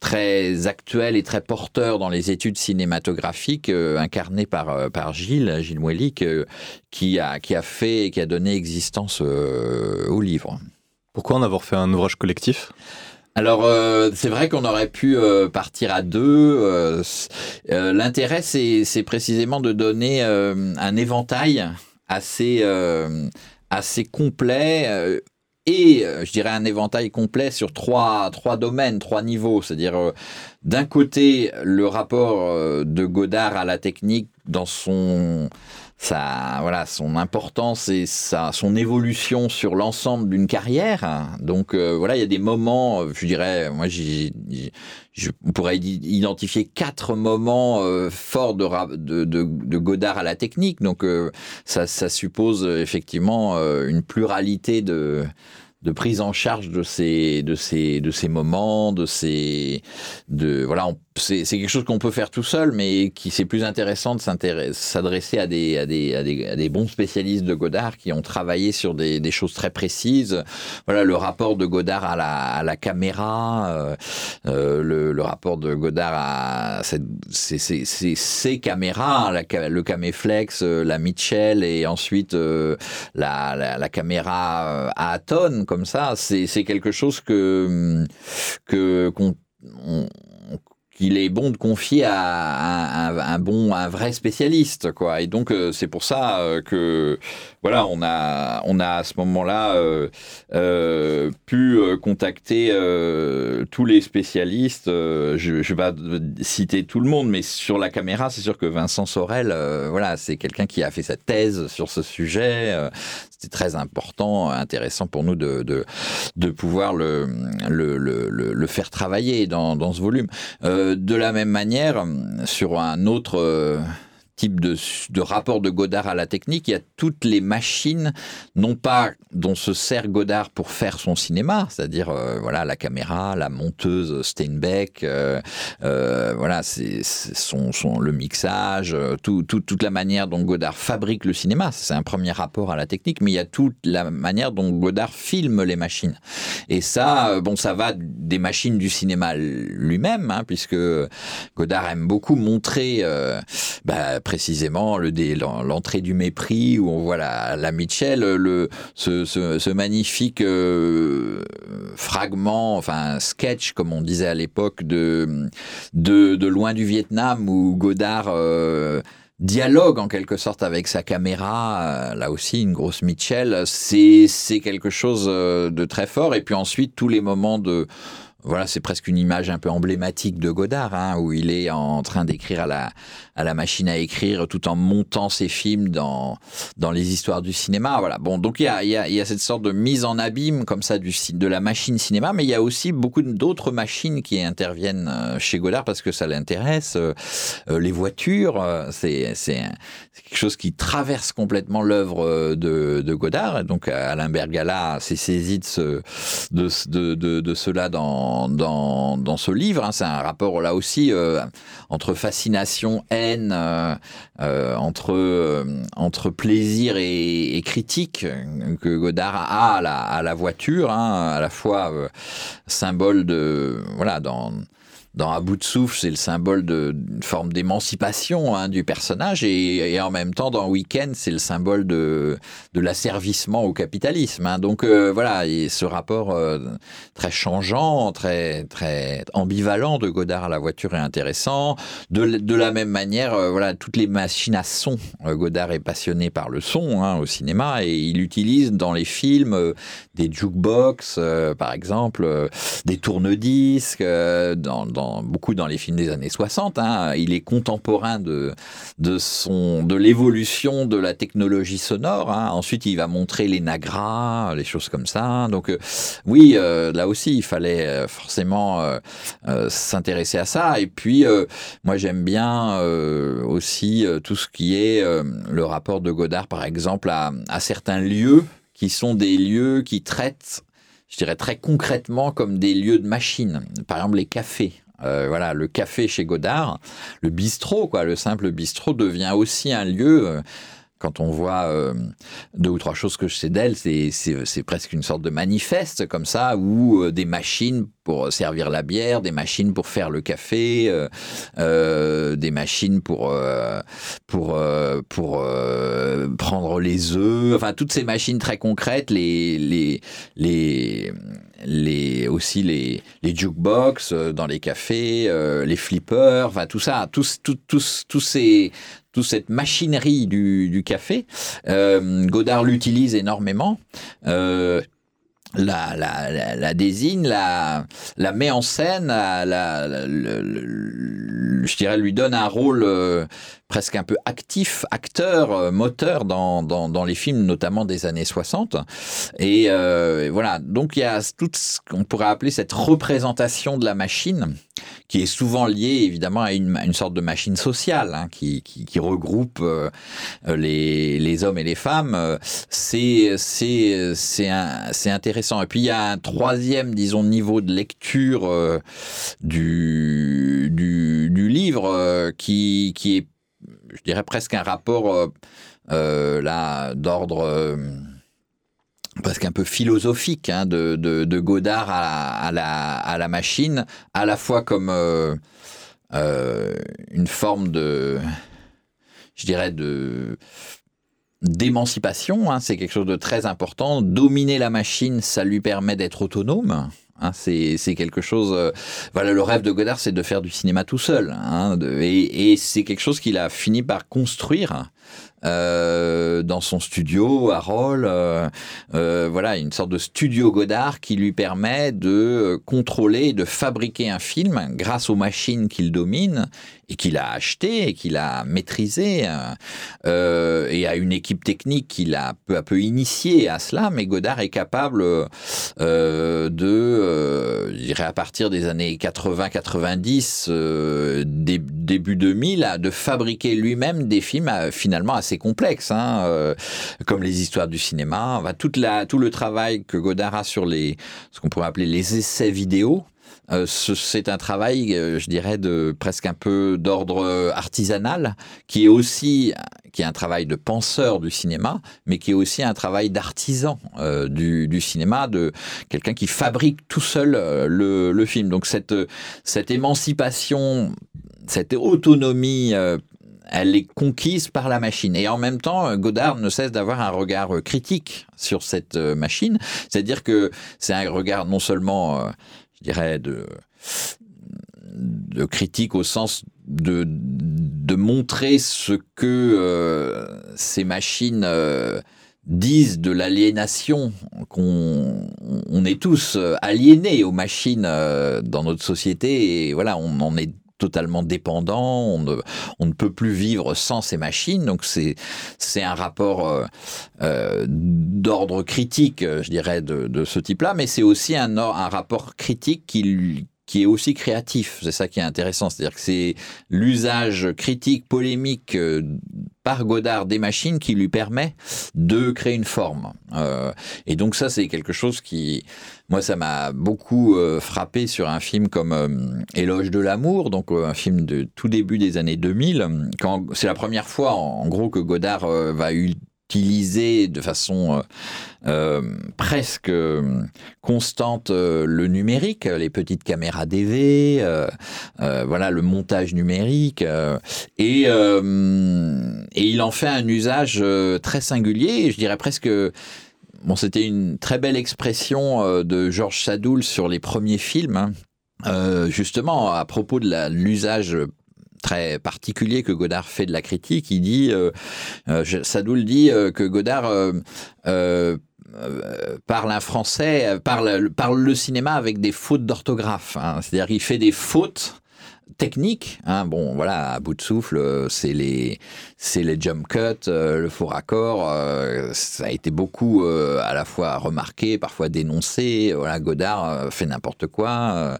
très actuel et très porteur dans les études cinématographiques, incarné par, Gilles, Gilles Moellic, euh, qui, a, fait, qui a donné existence au livre. Pourquoi en avoir fait un ouvrage collectif? Alors, euh, c'est vrai qu'on aurait pu euh, partir à deux. euh, L'intérêt, c'est précisément de donner un éventail assez, assez complet. et je dirais un éventail complet sur trois, trois domaines, trois niveaux. C'est-à-dire, d'un côté, le rapport de Godard à la technique dans son, sa, voilà, son importance et sa, son évolution sur l'ensemble d'une carrière. Donc euh, voilà, il y a des moments, euh, je dirais, moi, j'ai, j'ai- je on pourrait i- identifier quatre moments euh, forts de, de, de, Godard à la technique. Donc euh, ça, ça suppose euh, effectivement euh, une pluralité de de prise en charge de ces de ces de ces moments de ces de voilà c'est quelque chose qu'on peut faire tout seul mais qui c'est plus intéressant de s'adresser à des, à des à des à des bons spécialistes de Godard qui ont travaillé sur des, choses très précises. Voilà le rapport de Godard à la à la caméra euh, euh, le, le rapport de Godard à cette, ces, caméras, le Caméflex, euh, la Mitchell et ensuite euh, la, la, la caméra euh, à Aton, comme ça, c'est quelque chose que qu'on on- qu'il est bon de confier à un, bon, un vrai spécialiste, quoi. Et donc euh, c'est pour ça euh, que voilà, on a, on a à ce moment-là euh, euh, pu euh, contacter euh, tous les spécialistes. euh, je ne vais pas citer tout le monde, mais sur la caméra, c'est sûr que Vincent Sorel, euh, voilà, c'est quelqu'un qui a fait sa thèse sur ce sujet. C'était très important, intéressant pour nous de, de, de pouvoir le, le, le, le, faire travailler dans, dans ce volume. De la même manière, sur un autre type de, rapport de Godard à la technique, il y a toutes les machines, non pas dont se sert Godard pour faire son cinéma, c'est-à-dire euh, voilà la caméra, la monteuse Steinbeck, euh, euh, voilà son, le mixage, tout, tout- toute la manière dont Godard fabrique le cinéma. C'est un premier rapport à la technique, mais il y a toute la manière dont Godard filme les machines. Et ça, bon, ça va des machines du cinéma lui-même, hein, puisque Godard aime beaucoup montrer bah, précisément l'entrée du mépris où on voit la, la Mitchell, le, ce, ce, ce magnifique euh, fragment, enfin sketch comme on disait à l'époque de, de de loin du Vietnam où Godard euh, dialogue en quelque sorte avec sa caméra, euh, là aussi une grosse Mitchell, c'est c'est quelque chose euh, de très fort. Et puis ensuite tous les moments de voilà, c'est presque une image un peu emblématique de Godard, hein, où il est en train d'écrire à la, à la machine à écrire tout en montant ses films dans, dans les histoires du cinéma. Voilà. Bon, donc il y a, y, a, y a cette sorte de mise en abîme comme ça du, de la machine cinéma, mais il y a aussi beaucoup d'autres machines qui interviennent euh, chez Godard parce que ça l'intéresse. Euh, euh, les voitures, c'est quelque chose qui traverse complètement l'œuvre de, de Godard. Et donc Alain Bergala s'est saisi de, ce, de, de, de, cela dans, dans, dans ce livre. hein. C'est un rapport là aussi entre fascination, haine, euh, euh, entre, euh, entre plaisir et, critique que Godard a à la, voiture, hein, à la fois symbole de voilà dans dans À bout souffle, c'est le symbole d'une forme d'émancipation hein, du personnage, et, en même temps, dans Weekend, c'est le symbole de, l'asservissement au capitalisme. hein. Donc euh, voilà, ce rapport euh, très changeant, très très ambivalent de Godard à la voiture est intéressant. De, la même manière, euh, voilà, toutes les machines à son. Godard est passionné par le son hein, au cinéma, et il utilise dans les films des jukebox, par exemple, des tourne-disques, beaucoup dans les films des années 60. Hein. Il est contemporain de, de, de l'évolution de la technologie sonore. Hein. Ensuite, il va montrer les nagras, les choses comme ça. Donc, euh, oui, euh, là aussi, il fallait euh, forcément s'intéresser à ça. Et puis, moi, j'aime bien aussi tout ce qui est le rapport de Godard, par exemple, à, à certains lieux qui sont des lieux qui traitent je dirais très concrètement comme des lieux de machine. Par exemple, les cafés. Euh, voilà, le café chez Godard, le bistrot, quoi, le simple bistrot devient aussi un lieu. Euh, quand on voit euh, deux ou trois choses que je sais d'elle, c'est presque une sorte de manifeste comme ça, où des machines pour servir la bière, des machines pour faire le café, euh, euh, des machines pour euh, pour prendre les œufs, enfin toutes ces machines très concrètes, les les les les aussi les les jukebox dans les cafés, les flippers, enfin tout ça, tous tous tous tous ces toute cette machinerie du, café. Godard l'utilise énormément. Euh, la, la, la, désigne, la, la met en scène, la, je dirais, lui donne un rôle euh, presque un peu actif, acteur, euh, moteur dans, dans, dans, les films, notamment des années 60. Et euh, voilà, donc il y a tout ce qu'on pourrait appeler cette représentation de la machine, qui est souvent liée évidemment à une, une sorte de machine sociale, hein, qui, qui, qui, regroupe euh, les, les hommes et les femmes. C'est intéressant. Et puis il y a un troisième, disons, niveau de lecture euh, du, du, du livre euh, qui, qui est je dirais presque un rapport euh, euh, là d'ordre euh, presque un peu philosophique hein, de, Godard à, la, machine, à la fois comme une forme de, je dirais, de d'émancipation, hein, c'est quelque chose de très important. Dominer la machine, ça lui permet d'être autonome. Hein, c'est quelque chose. Euh, voilà, le rêve de Godard, c'est de faire du cinéma tout seul. Hein, de, et, et c'est quelque chose qu'il a fini par construire euh, dans son studio à Roll. Euh, euh, voilà, une sorte de studio Godard qui lui permet de contrôler, de fabriquer un film grâce aux machines qu'il domine et qu'il a acheté et qu'il a maîtrisé et à une équipe technique qu'il a peu à peu initié à cela. Mais Godard est capable de, je dirais à partir des années 80-90, début 2000, de fabriquer lui-même des films finalement assez complexe, hein, euh, comme les histoires du cinéma. toute la, tout le travail que Godard a sur les, ce qu'on pourrait appeler les essais vidéo, euh, c'est un travail, euh, je dirais, de presque un peu d'ordre artisanal, qui est aussi qui est un travail de penseur du cinéma, mais qui est aussi un travail d'artisan du, du, cinéma, de quelqu'un qui fabrique tout seul le, le, film. Donc cette, cette émancipation, cette autonomie elle est conquise par la machine. Et en même temps, Godard ne cesse d'avoir un regard euh, critique sur cette euh, machine. C'est-à-dire que c'est un regard non seulement, euh, je dirais, de, critique au sens de, de montrer ce que ces machines disent de l'aliénation, qu'on on est tous aliénés aux machines dans notre société, et voilà, on en est totalement dépendant, on ne, peut plus vivre sans ces machines. Donc c'est un rapport euh, euh, d'ordre critique, je dirais, de, ce type-là, mais c'est aussi un, rapport critique qui qui est aussi créatif. C'est ça qui est intéressant. C'est-à-dire que c'est l'usage critique, polémique euh, par Godard des machines qui lui permet de créer une forme. Euh, et donc ça, c'est quelque chose qui, moi, ça m'a beaucoup euh, frappé sur un film comme euh, Éloge de l'amour, donc un film de tout début des années 2000. Quand c'est la première fois, en, en gros, que Godard va de façon euh, presque constante euh, le numérique, les petites caméras DV, euh, voilà le montage numérique, et, il en fait un usage très singulier, je dirais presque Bon, c'était une très belle expression de Georges Sadoul sur les premiers films, hein. euh, justement à propos de l'usage très particulier que Godard fait de la critique. Il dit, euh, euh, Sadoul dit que Godard parle un français, parle, parle le cinéma avec des fautes d'orthographe. Hein. C'est-à-dire qu'il fait des fautes techniques. Hein. Bon, voilà, à bout de souffle, c'est les, c'est les jump cuts, euh, le faux raccord. Euh, ça a été beaucoup euh, à la fois remarqué, parfois dénoncé. Voilà, Godard fait n'importe quoi.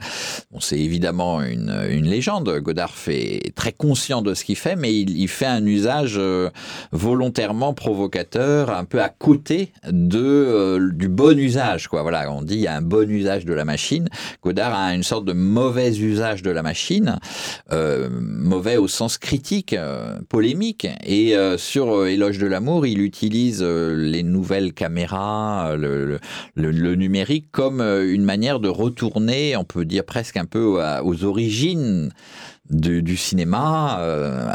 bon, c'est évidemment une, une, légende. Godard fait très conscient de ce qu'il fait, mais il, il, fait un usage volontairement provocateur, un peu à côté de du bon usage. Quoi. Voilà, on dit il y a un bon usage de la machine. Godard a une sorte de mauvais usage de la machine, mauvais au sens critique, polémique et euh, sur euh, Éloge de l'amour, il utilise euh, les nouvelles caméras, le, numérique, comme une manière de retourner, on peut dire presque un peu aux origines du cinéma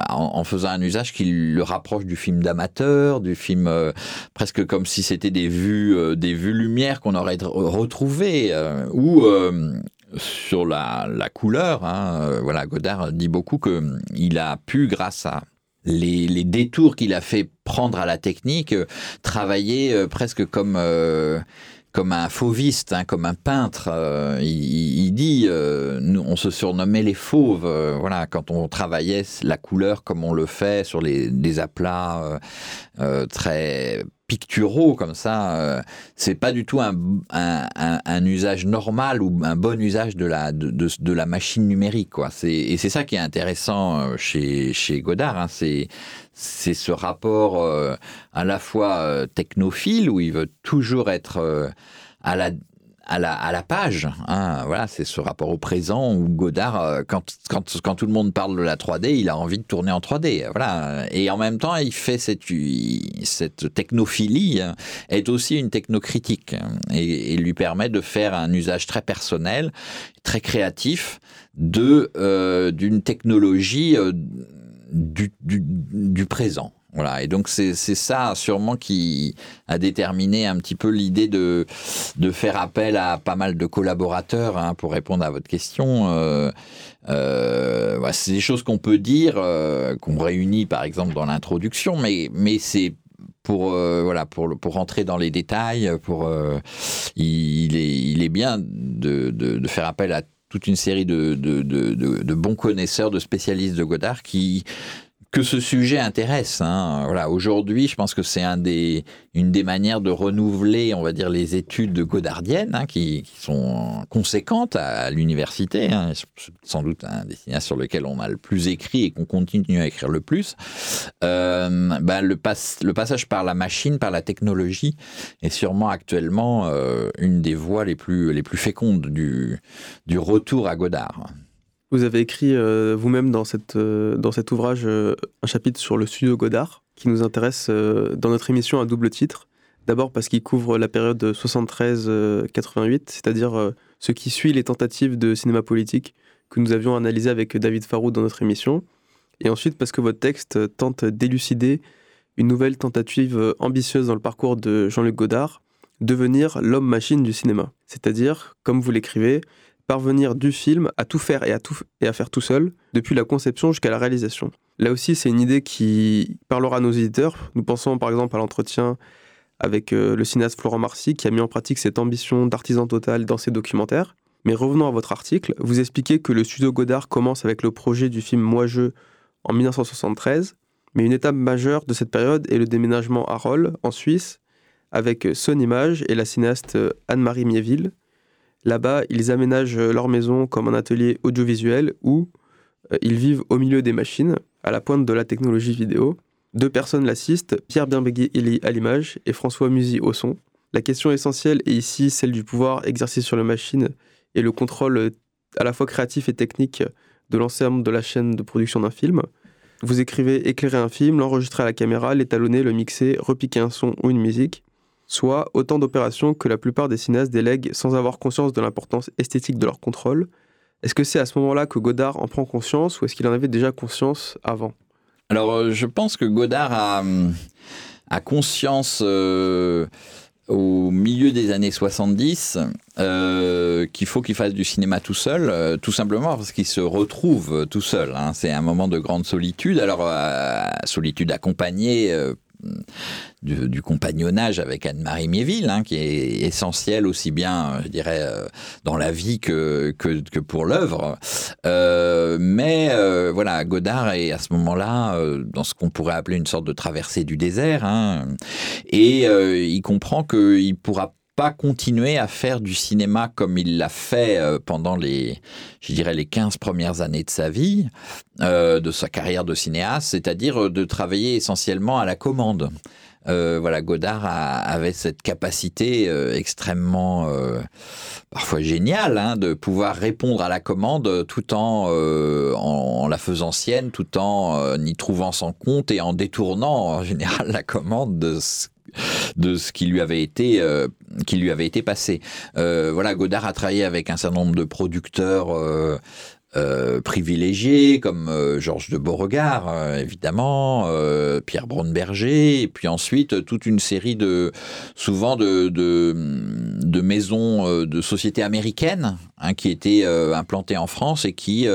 en, faisant un usage qui le rapproche du film d'amateur, du film presque comme si c'était des vues, des vues lumière qu'on aurait retrouvées ou sur la, couleur. Hein, voilà, Godard dit beaucoup qu'il a pu, grâce à les, détours qu'il a fait prendre à la technique, euh, travailler euh, presque comme euh, comme un fauviste, hein, comme un peintre. il, dit, nous, on se surnommait les fauves. voilà, quand on travaillait la couleur comme on le fait sur les, des aplats très picturaux comme ça, euh, c'est pas du tout un, un, usage normal ou un bon usage de la, de, de, la machine numérique. Quoi. Et c'est ça qui est intéressant euh, chez, chez Godard. Hein. C'est ce rapport euh, à la fois technophile où il veut toujours être à la à la, à la page. Hein. Voilà, c'est ce rapport au présent où Godard, euh, quand, quand, quand, tout le monde parle de la 3D, il a envie de tourner en 3D. Voilà. Et en même temps, il fait cette, cette technophilie hein, est aussi une technocritique et, et lui permet de faire un usage très personnel, très créatif de euh, d'une technologie euh, du, du, du présent. Et donc c'est ça sûrement qui a déterminé un petit peu l'idée de, de faire appel à pas mal de collaborateurs hein, pour répondre à votre question. Euh, euh, c'est des choses qu'on peut dire, euh, qu'on réunit par exemple dans l'introduction, mais, mais c'est pour voilà pour pour rentrer dans les détails il, est il est bien de, de, de, faire appel à toute une série de, de, de bons connaisseurs de spécialistes de Godard qui que ce sujet intéresse. Hein. Voilà, aujourd'hui, je pense que c'est un des, une des manières de renouveler, on va dire, les études de godardiennes, hein, qui, sont conséquentes à, l'université. Hein. Sans doute un des cinéastes sur lequel on a le plus écrit et qu'on continue à écrire le plus. Euh, ben, le, le, passage par la machine, par la technologie, est sûrement actuellement euh, une des voies les plus, les plus fécondes du, du retour à Godard. Vous avez écrit euh, vous-même dans, euh, dans cet ouvrage euh, un chapitre sur le studio Godard qui nous intéresse dans notre émission à double titre. D'abord parce qu'il couvre la période 73-88, c'est-à-dire ce qui suit les tentatives de cinéma politique que nous avions analysées avec David Farou dans notre émission. Et ensuite parce que votre texte tente d'élucider une nouvelle tentative ambitieuse dans le parcours de Jean-Luc Godard, devenir l'homme-machine du cinéma. C'est-à-dire, comme vous l'écrivez, parvenir du film à tout faire et à, tout, faire tout seul, depuis la conception jusqu'à la réalisation. Là aussi, c'est une idée qui parlera à nos éditeurs. Nous pensons par exemple à l'entretien avec euh, le cinéaste Florent Marcy qui a mis en pratique cette ambition d'artisan total dans ses documentaires. Mais revenons à votre article, vous expliquez que le studio Godard commence avec le projet du film Moi-je en 1973, mais une étape majeure de cette période est le déménagement à Rolles, en Suisse, avec Son Image et la cinéaste euh, Anne-Marie Mieville, Là-bas, ils aménagent leur maison comme un atelier audiovisuel où euh, ils vivent au milieu des machines, à la pointe de la technologie vidéo. Deux personnes l'assistent, Pierre Bienbegui à l'image et François Musy au son. La question essentielle est ici celle du pouvoir exercé sur la machine et le contrôle euh, à la fois créatif et technique de l'ensemble de la chaîne de production d'un film. Vous écrivez éclairer un film, l'enregistrer à la caméra, l'étalonner, le mixer, repiquer un son ou une musique soit autant d'opérations que la plupart des cinéastes délèguent sans avoir conscience de l'importance esthétique de leur contrôle. Est-ce que c'est à ce moment-là que Godard en prend conscience ou est-ce qu'il en avait déjà conscience avant? Alors, euh, je pense que Godard a, hum, conscience euh, au milieu des années 70 euh, qu'il faut qu'il fasse du cinéma tout seul, euh, tout simplement parce qu'il se retrouve tout seul. Hein. C'est un moment de grande solitude. Alors, euh, solitude accompagnée du, compagnonnage avec Anne-Marie Miéville, hein, qui est essentiel aussi bien, je dirais, euh, dans la vie que, que, pour l'œuvre. Euh, mais euh, voilà, Godard est à ce moment-là dans ce qu'on pourrait appeler une sorte de traversée du désert, hein, et il comprend qu'il pourra pas continuer à faire du cinéma comme il l'a fait pendant les, je dirais, les 15 premières années de sa vie, de sa carrière de cinéaste, c'est-à-dire de travailler essentiellement à la commande. Euh, voilà, Godard avait cette capacité euh, extrêmement, euh, parfois géniale, hein, de pouvoir répondre à la commande tout en, en, la faisant sienne, tout en y trouvant son compte et en détournant en général la commande de ce de ce qui lui avait été qui lui avait été passé. voilà, Godard a travaillé avec un certain nombre de producteurs euh, privilégiés comme euh, Georges de Beauregard, euh, évidemment, Pierre Braunberger, et puis ensuite toute une série de, souvent de, de, maisons de sociétés américaines hein, qui étaient implantées en France et qui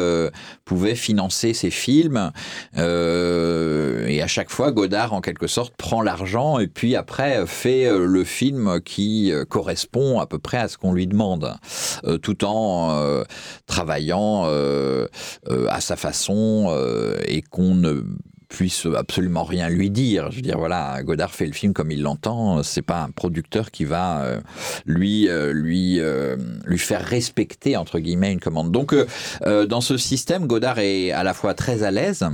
pouvaient financer ces films. et à chaque fois, Godard, en quelque sorte, prend l'argent et puis après fait le film qui correspond à peu près à ce qu'on lui demande, tout en travaillant euh, euh, à sa façon euh, et qu'on ne puisse absolument rien lui dire. Je veux dire, voilà, Godard fait le film comme il l'entend. C'est pas un producteur qui va lui lui lui faire respecter entre guillemets une commande. Donc, dans ce système, Godard est à la fois très à l'aise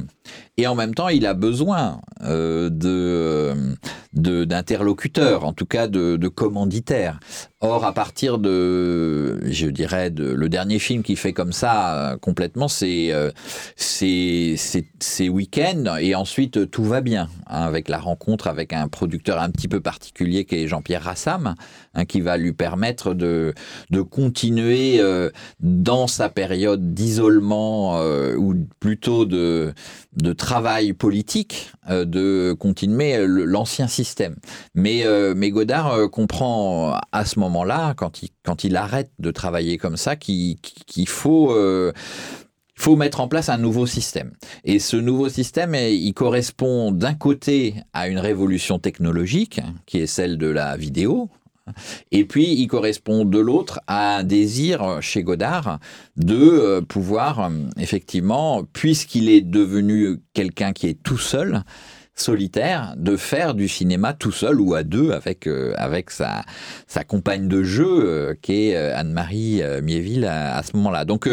et en même temps, il a besoin de d'interlocuteurs, en tout cas de, commanditaires. Or, à partir de, je dirais, le dernier film qui fait comme ça euh, complètement, c'est euh, Week-end et ensuite tout va bien hein, avec la rencontre avec un producteur un petit peu particulier qui est Jean-Pierre Rassam, hein, qui va lui permettre de de continuer euh, dans sa période d'isolement euh, ou plutôt de de travail politique, de continuer l'ancien système. Mais mais Godard comprend à ce moment moment-là, quand il, quand il arrête de travailler comme ça, qu'il faut euh, faut mettre en place un nouveau système. Et ce nouveau système, il correspond d'un côté à une révolution technologique, qui est celle de la vidéo, et puis il correspond de l'autre à un désir chez Godard de euh, pouvoir, euh, effectivement, puisqu'il est devenu quelqu'un qui est tout seul, solitaire de faire du cinéma tout seul ou à deux avec euh, avec sa compagne de jeu euh, qui est Anne-Marie Miéville à, ce moment-là. Donc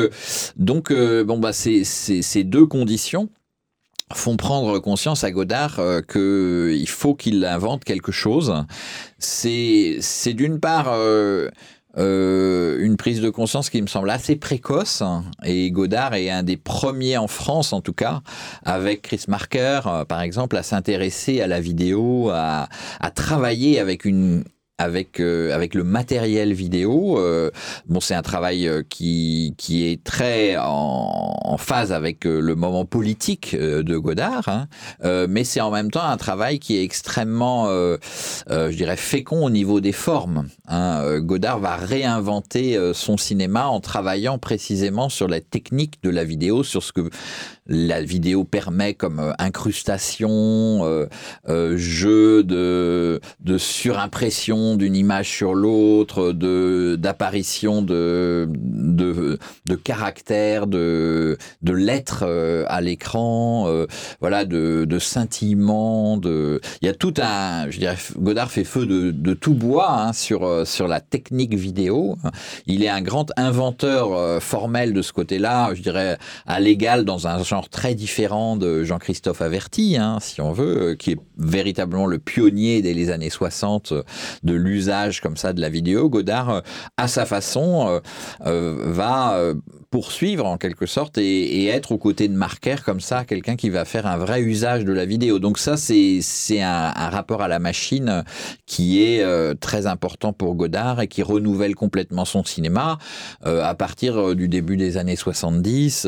donc bon bah c'est ces deux conditions font prendre conscience à Godard que il faut qu'il invente quelque chose. C'est d'une part euh, une prise de conscience qui me semble assez précoce. Et Godard est un des premiers en France, en tout cas, avec Chris Marker, euh, par exemple, à s'intéresser à la vidéo, à, à travailler avec une avec euh, avec le matériel vidéo. Euh, bon, c'est un travail euh, qui qui est très en, phase avec le moment politique de Godard, hein, mais c'est en même temps un travail qui est extrêmement, je dirais, fécond au niveau des formes. Hein. Godard va réinventer son cinéma en travaillant précisément sur la technique de la vidéo, sur ce que la vidéo permet comme incrustation, jeu de de surimpression d'une image sur l'autre, de d'apparition de, de de caractères, de de lettres euh, à l'écran, euh, voilà, de de scintillements, de il y a tout un, je dirais, Godard fait feu de, de tout bois hein, sur euh, sur la technique vidéo. Il est un grand inventeur formel de ce côté-là, je dirais à l'égal dans un genre très différent de Jean-Christophe Averti, hein, si on veut, qui est véritablement le pionnier dès les années 60 de l'usage comme ça de la vidéo, Godard, euh, à sa façon, euh, euh, va poursuivre en quelque sorte et, être aux côtés de Marker comme ça, quelqu'un qui va faire un vrai usage de la vidéo. Donc ça, c'est c'est un, rapport à la machine qui est très important pour Godard et qui renouvelle complètement son cinéma à partir du début des années 70.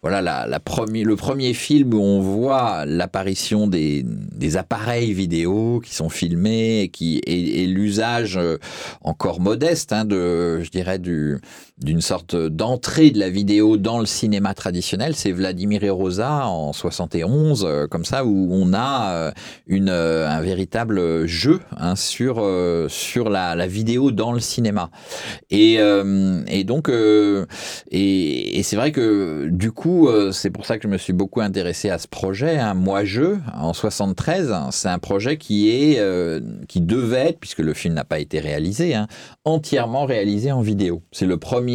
voilà la, le premier film où on voit l'apparition des, des appareils vidéo qui sont filmés et qui et, l'usage euh, encore modeste hein, de, je dirais, du, d'une sorte d'entrée de la vidéo dans le cinéma traditionnel, c'est Vladimir et Rosa en 71, euh, comme ça, où on a euh, une, euh, un véritable jeu hein, sur, sur la, vidéo dans le cinéma. Et, et donc, et, c'est vrai que du coup, c'est pour ça que je me suis beaucoup intéressé à ce projet, hein, Moi Jeu, en 73. C'est un projet qui est, qui devait être, puisque le film n'a pas été réalisé, hein, entièrement réalisé en vidéo. C'est le premier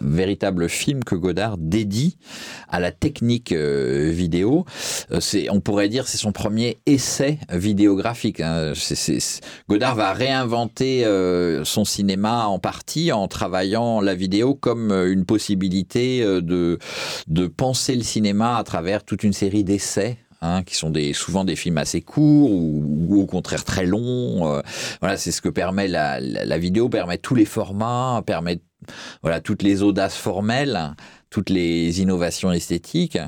véritable film que Godard dédie à la technique euh, vidéo. Euh, on pourrait dire, c'est son premier essai vidéographique. Hein. Godard va réinventer euh, son cinéma en partie en travaillant la vidéo comme une possibilité de, de penser le cinéma à travers toute une série d'essais Hein, qui sont des, souvent des films assez courts ou, au contraire très longs. voilà, c'est ce que permet la, la, vidéo, permet tous les formats, permet voilà toutes les audaces formelles toutes les innovations esthétiques.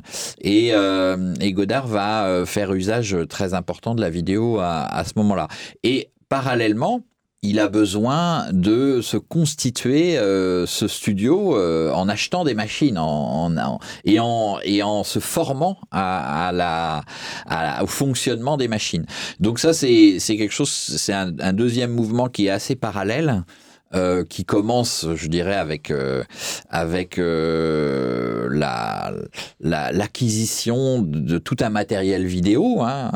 Et, euh, Godard va euh, faire usage très important de la vidéo à, ce moment-là. Et parallèlement, il a besoin de se constituer euh, ce studio en achetant des machines en, et, en, et en se formant à, la, au fonctionnement des machines. Donc ça, c'est quelque chose, c'est un, un, deuxième mouvement qui est assez parallèle. Euh, qui commence, je dirais, avec euh, avec euh, la l'acquisition de, tout un matériel vidéo hein,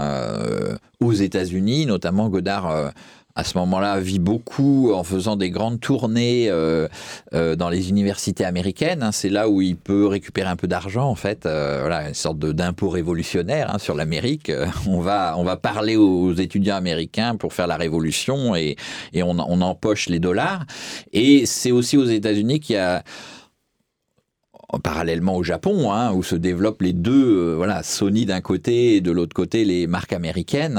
aux États-Unis, notamment Godard à ce moment-là, vit beaucoup en faisant des grandes tournées euh, euh, dans les universités américaines. Hein. C'est là où il peut récupérer un peu d'argent, en fait. Euh, voilà, une sorte d'impôt révolutionnaire hein, sur l'Amérique. On va, on va parler aux étudiants américains pour faire la révolution et, et on, on empoche les dollars. Et c'est aussi aux États-Unis qu'il y a parallèlement au Japon, hein, où se développent les deux, voilà, Sony d'un côté et de l'autre côté les marques américaines.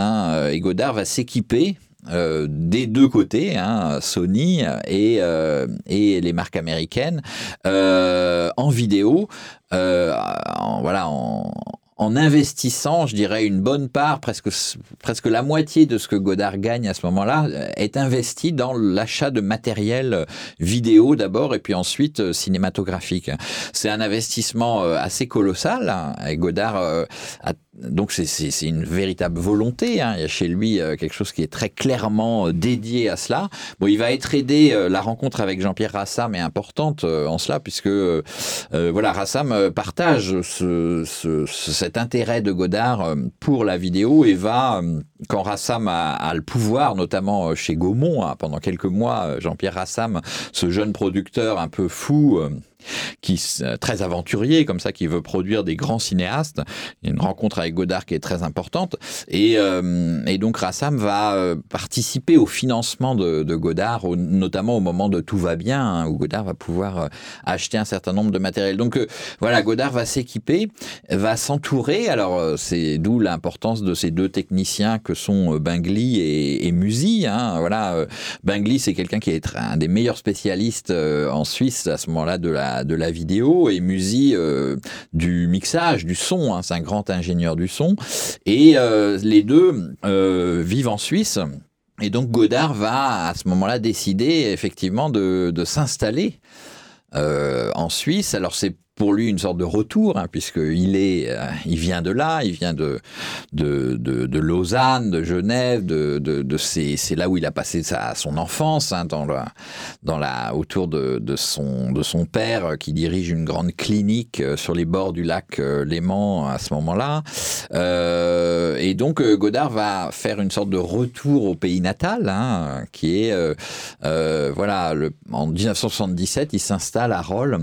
Et Godard va s'équiper euh, des deux côtés, hein, Sony et, euh, et les marques américaines, euh, en vidéo, en, voilà, en, en investissant, je dirais, une bonne part, presque, presque la moitié de ce que Godard gagne à ce moment-là, euh, est investi dans l'achat de matériel euh, vidéo d'abord et puis ensuite euh, cinématographique. C'est un investissement assez colossal. Hein, et Godard a donc c'est une véritable volonté. Hein. Il y a chez lui quelque chose qui est très clairement dédié à cela. Bon, il va être aidé. La rencontre avec Jean-Pierre Rassam est importante en cela puisque voilà, Rassam partage ce, ce, cet intérêt de Godard euh, pour la vidéo et va, euh, quand Rassam a, le pouvoir, notamment euh, chez Gaumont, hein, pendant quelques mois, Jean-Pierre Rassam, ce jeune producteur un peu fou, qui très aventurier comme ça, qui veut produire des grands cinéastes. Il y a une rencontre avec Godard qui est très importante et, euh, et donc Rassam va euh, participer au financement de, de Godard, notamment au moment de Tout va bien, hein, où Godard va pouvoir euh, acheter un certain nombre de matériel. Donc voilà, Godard va s'équiper, va s'entourer. Alors c'est d'où l'importance de ces deux techniciens que sont Bingli et, et Musi. Hein. Voilà, Bingli c'est quelqu'un qui est un des meilleurs spécialistes en Suisse à ce moment-là de la de la vidéo et Musi euh, du mixage, du son. Hein, c'est un grand ingénieur du son. Et euh, les deux euh, vivent en Suisse. Et donc Godard va à ce moment-là décider effectivement de, de s'installer en Suisse. Alors c'est pour lui une sorte de retour, hein, puisqu'il est, euh, il vient de là, il vient de, de, de, de Lausanne, de Genève, de, de, de c'est là où il a passé sa, son enfance, hein, dans la, dans la, autour de, de, son, de son père euh, qui dirige une grande clinique euh, sur les bords du lac Léman à ce moment-là. Euh, et donc Godard va faire une sorte de retour au pays natal, hein, qui est, euh, voilà, le, en 1977, il s'installe à Rolles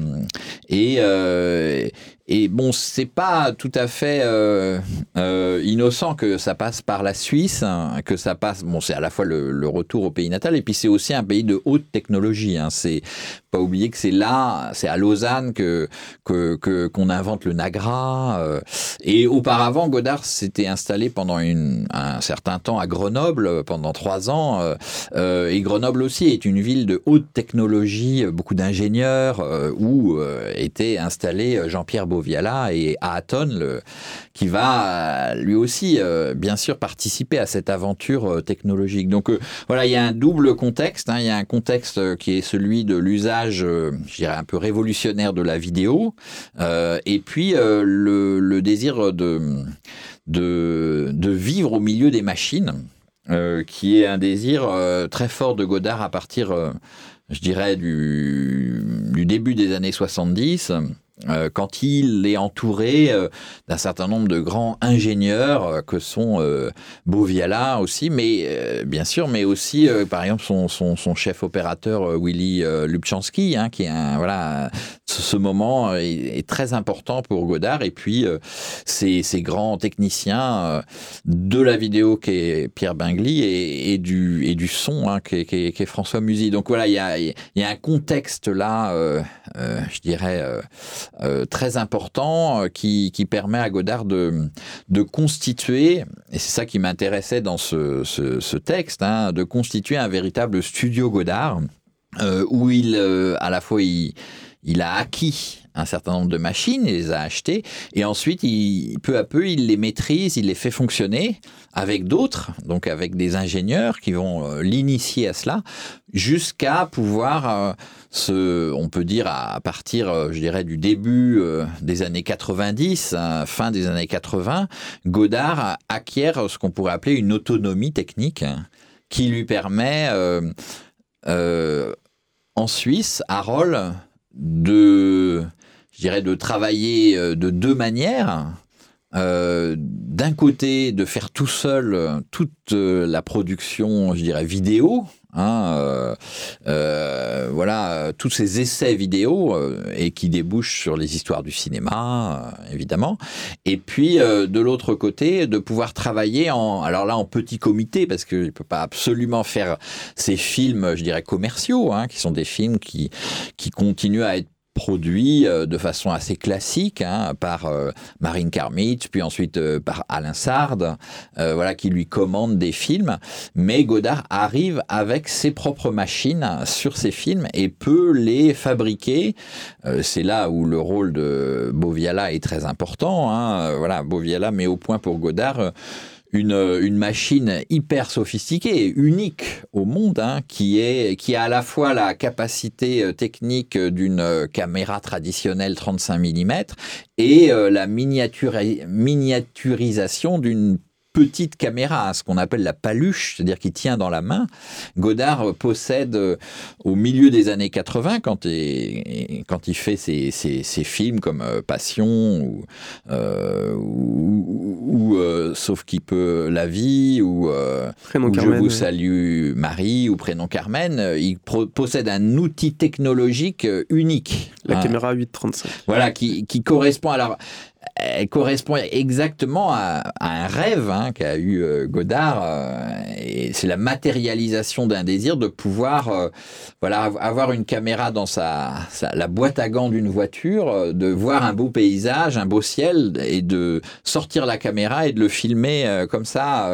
et euh, et bon, c'est pas tout à fait euh, euh, innocent que ça passe par la Suisse, hein, que ça passe. Bon, c'est à la fois le, retour au pays natal, et puis c'est aussi un pays de haute technologie. Hein. C'est pas oublier que c'est là, c'est à Lausanne que que qu'on invente le Nagra. Euh. et auparavant, Godard s'était installé pendant une, un certain temps à Grenoble pendant trois ans. Euh, euh, et Grenoble aussi est une ville de haute technologie, beaucoup d'ingénieurs où était installé Jean-Pierre Boviala et Aaton, le, qui va lui aussi, bien sûr, participer à cette aventure technologique. Donc voilà, il y a un double contexte. Hein. il y a un contexte qui est celui de l'usage, je dirais, un peu révolutionnaire de la vidéo, et puis le, désir de, de, vivre au milieu des machines. Euh, qui est un désir euh, très fort de Godard à partir, euh, je dirais, du, début des années 70. Euh, quand il est entouré euh, d'un certain nombre de grands ingénieurs euh, que sont Boviala aussi, mais bien sûr, mais aussi par exemple son, son, chef opérateur Willy Lubchansky, hein, qui est un voilà, ce, moment est, très important pour Godard et puis ces, ces, grands techniciens de la vidéo qui est Pierre Bingli et, du et du son hein, qui, est, François Musy. Donc voilà, il y a, y a un contexte là, je dirais très important euh, qui, permet à Godard de, constituer, et c'est ça qui m'intéressait dans ce, texte, hein, de constituer un véritable studio Godard, euh, où il, à la fois, il, a acquis un certain nombre de machines, il les a achetées, et ensuite, peu à peu, il les maîtrise, il les fait fonctionner avec d'autres, donc avec des ingénieurs qui vont euh, l'initier à cela, jusqu'à pouvoir, euh, on peut dire à partir, euh, je dirais, du début des années 90, fin des années 80, Godard acquiert ce qu'on pourrait appeler une autonomie technique qui lui permet, en Suisse, à Roll, de je de travailler euh, de deux manières. Euh, d'un côté, de faire tout seul euh, toute la production, je dirais, vidéo, hein, voilà, tous ces essais vidéo et qui débouchent sur les histoires du cinéma, évidemment. Et puis, de l'autre côté, de pouvoir travailler en, alors là, en petit comité, parce qu'il ne peut pas absolument faire ces films, je dirais, commerciaux, hein, qui sont des films qui, qui continuent à être produit euh, de façon assez classique hein, par euh, Marine Karmitz, puis ensuite euh, par Alain Sard, voilà, qui lui commande des films. Mais Godard arrive avec ses propres machines sur ces films et peut les fabriquer. C'est là où le rôle de Boviala est très important. Hein. Voilà, Boviala met au point pour Godard une, une, machine hyper sophistiquée, unique au monde, hein, qui, est, qui a à la fois la capacité euh, technique d'une euh, caméra traditionnelle 35 mm et euh, la miniaturisation d'une petite caméra, ce qu'on appelle la paluche, c'est-à-dire qui tient dans la main. Godard possède euh, au milieu des années 80, quand, il, quand il fait ses, ses, films comme euh, Passion ou, euh, ou, Sauf qui peut la vie ou, Je vous salue Marie ou Prénom Carmen, il possède un outil technologique unique. La caméra 835. Voilà, qui, qui correspond. Alors, elle correspond exactement à, un rêve hein, qu'a eu euh, Godard. Euh, et c'est la matérialisation d'un désir de pouvoir euh, voilà, avoir une caméra dans sa, la boîte à gants d'une voiture, de voir un beau paysage, un beau ciel, et de sortir la caméra et de le filmer comme ça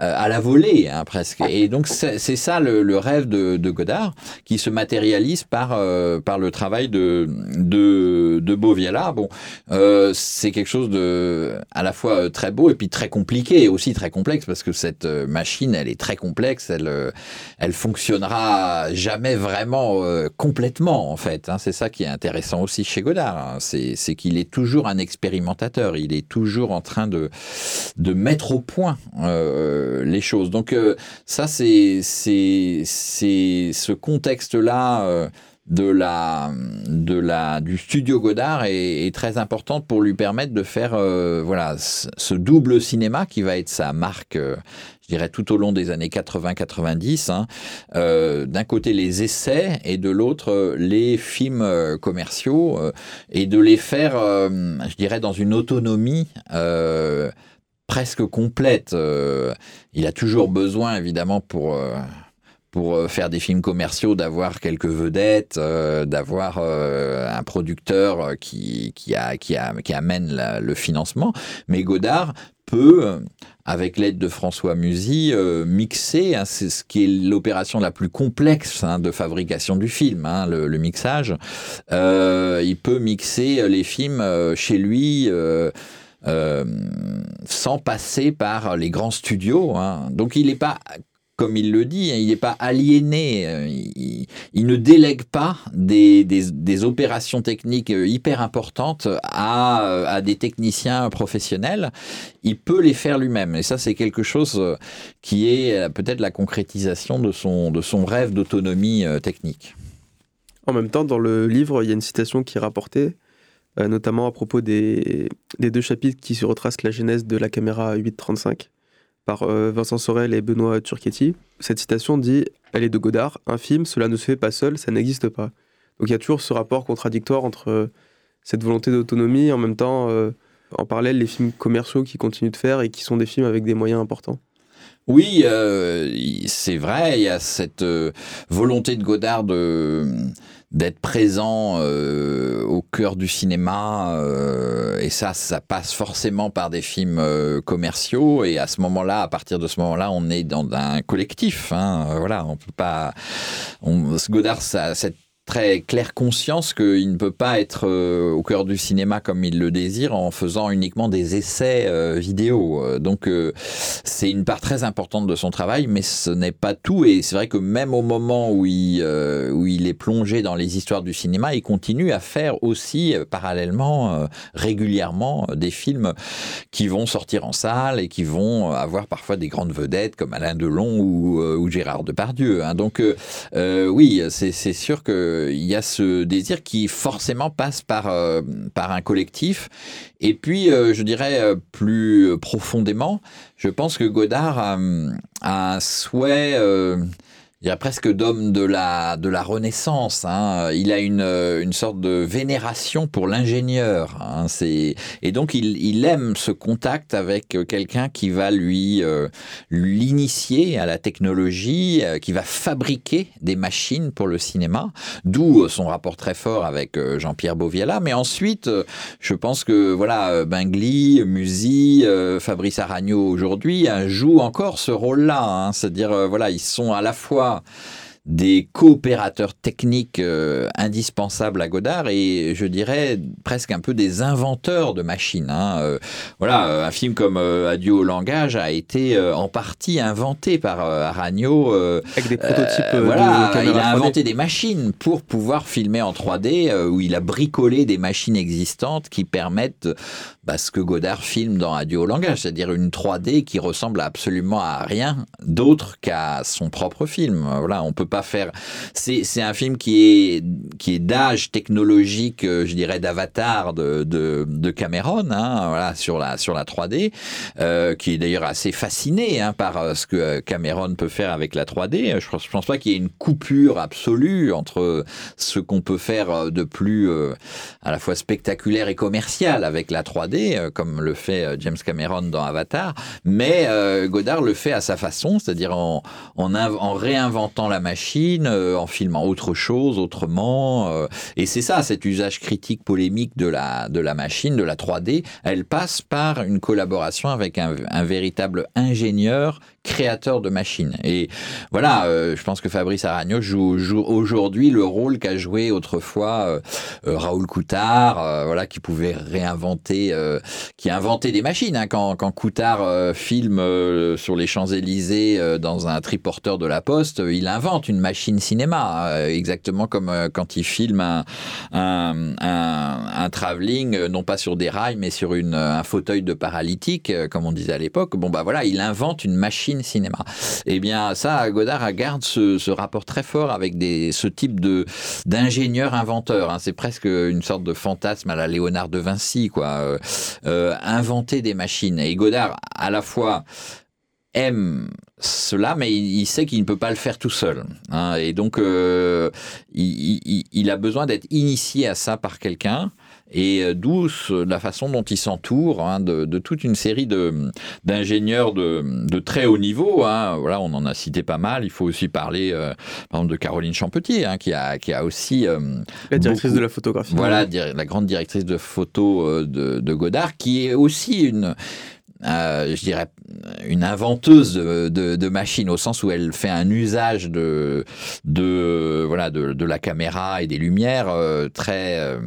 euh, à la volée hein, presque. Et donc c'est ça le, le, rêve de, de, Godard qui se matérialise par euh, par le travail de de, de Boviala. Bon, euh, c'est quelque chose de à la fois euh, très beau et puis très compliqué et aussi très complexe parce que cette machine elle est très complexe. Elle elle fonctionnera jamais vraiment complètement en fait. Hein. C'est ça qui est intéressant aussi chez Godard. Hein. C'est qu'il est toujours un expérimentateur. Il est toujours en train de de mettre au point. Euh, les choses. Donc euh, ça, c'est ce contexte-là euh, de la, de la, du studio Godard est, très important pour lui permettre de faire euh, voilà, ce double cinéma qui va être sa marque, je dirais, tout au long des années 80-90. Hein. D'un côté, les essais et de l'autre, les films commerciaux et de les faire, je dirais, dans une autonomie presque complète. Euh, il a toujours besoin, évidemment, pour, euh, pour faire des films commerciaux, d'avoir quelques vedettes, d'avoir un producteur qui, qui, a, qui, a, qui amène le financement. Mais Godard peut, avec l'aide de François Musy, euh, mixer, hein, c'est ce qui est l'opération la plus complexe hein, de fabrication du film, hein, le, mixage. Euh, il peut mixer les films euh, chez lui. Sans passer par les grands studios. Donc il n'est pas comme il le dit, hein, il n'est pas aliéné, euh, il, ne délègue pas des, opérations techniques euh, hyper importantes à, euh, des techniciens professionnels, il peut les faire lui-même. Et ça, c'est quelque chose qui est peut-être la concrétisation de son rêve d'autonomie technique. En même temps, dans le livre, il y a une citation qui est rapportée, notamment à propos des, deux chapitres qui se retracent la genèse de la caméra 835 par euh, Vincent Sorel et Benoît Turchetti. Cette citation dit Elle est de Godard, un film, cela ne se fait pas seul, ça n'existe pas. Donc il y a toujours ce rapport contradictoire entre euh, cette volonté d'autonomie et en même temps, euh, en parallèle, les films commerciaux qui continuent de faire et qui sont des films avec des moyens importants. Oui, c'est vrai, il y a cette volonté de Godard de d'être présent euh, au cœur du cinéma euh, et ça ça passe forcément par des films euh, commerciaux. Et à ce moment-là à partir de ce moment-là on est dans un collectif hein, voilà on peut pas on, Godard ça cette très claire conscience qu'il ne peut pas être euh, au cœur du cinéma comme il le désire en faisant uniquement des essais euh, vidéo. Euh, donc c'est une part très importante de son travail, mais ce n'est pas tout. Et c'est vrai que même au moment où il, où il est plongé dans les histoires du cinéma, il continue à faire aussi parallèlement, régulièrement, des films qui vont sortir en salle et qui vont avoir parfois des grandes vedettes comme Alain Delon ou, Gérard Depardieu. Hein. Donc oui, c'est sûr que il y a ce désir qui forcément passe par, euh, par un collectif. Et puis, euh, je dirais euh, plus profondément, je pense que Godard a, a un souhait il y a presque d'homme de la, de la Renaissance. Hein. Il a une, une sorte de vénération pour l'ingénieur. Hein. Et donc, il, il, aime ce contact avec quelqu'un qui va lui euh, l'initier à la technologie, euh, qui va fabriquer des machines pour le cinéma, d'où son rapport très fort avec euh, Jean-Pierre Boviella. Mais ensuite, je pense que voilà, Bingli, Musy, Fabrice Aragno aujourd'hui jouent encore ce rôle-là. Hein. C'est-à-dire, voilà, ils sont à la fois 보니까 des coopérateurs techniques euh, indispensables à Godard et je dirais presque un peu des inventeurs de machines. Hein. Euh, voilà, euh, un film comme Adieu au langage a été en partie inventé par Aragno. Avec des prototypes. voilà, il a inventé des machines pour pouvoir filmer en 3D où il a bricolé des machines existantes qui permettent bah, ce que Godard filme dans Adieu au langage, c'est-à-dire une 3D qui ressemble absolument à rien d'autre qu'à son propre film. Voilà, on peut pas faire. C'est un film qui est d'âge technologique, euh, je dirais d'avatar de, Cameron, hein, sur la sur la 3D, euh, qui est d'ailleurs assez fasciné hein, par euh, ce que Cameron peut faire avec la 3D. Je je pense pas qu'il y ait une coupure absolue entre ce qu'on peut faire de plus à la fois spectaculaire et commercial avec la 3D, comme le fait James Cameron dans Avatar, mais Godard le fait à sa façon, c'est-à-dire en réinventant la machine euh, en filmant autre chose, autrement. Euh, et c'est ça, cet usage critique polémique de la, de la machine, de la 3D, elle passe par une collaboration avec un, un véritable ingénieur créateur de machines. Et voilà, euh, je pense que Fabrice Aragno joue, aujourd'hui le rôle qu'a joué autrefois Raoul Coutard, voilà, qui pouvait réinventer, qui a inventé des machines. Hein, quand, quand Coutard filme sur les Champs-Élysées dans un triporteur de la Poste, il invente une machine cinéma, euh, exactement comme euh, quand il filme un, un, travelling, euh, non pas sur des rails, mais sur une, un fauteuil de paralytique, comme on disait à l'époque. Bon, bah voilà, il invente une machine cinéma. Eh bien, ça, Godard garde ce, ce rapport très fort avec ce type de d'ingénieur inventeur. Hein. C'est presque une sorte de fantasme à la Léonard de Vinci, quoi. inventer des machines. Et Godard, à la fois aime cela, mais il, sait qu'il ne peut pas le faire tout seul. Hein. et donc, euh, il, a besoin d'être initié à ça par quelqu'un. Et euh, d'où la façon dont il s'entoure hein, de, toute une série d'ingénieurs de, de, très haut niveau. Hein. Voilà, on en a cité pas mal. Il faut aussi parler, euh, par exemple, de Caroline Champetier, hein, qui, a, qui a aussi... Euh, la directrice de la photographie. Voilà, la grande directrice de photo de, de Godard, qui est aussi une euh, je dirais, une inventeuse de, machines au sens où elle fait un usage de, voilà, de, la caméra et des lumières euh, très, euh,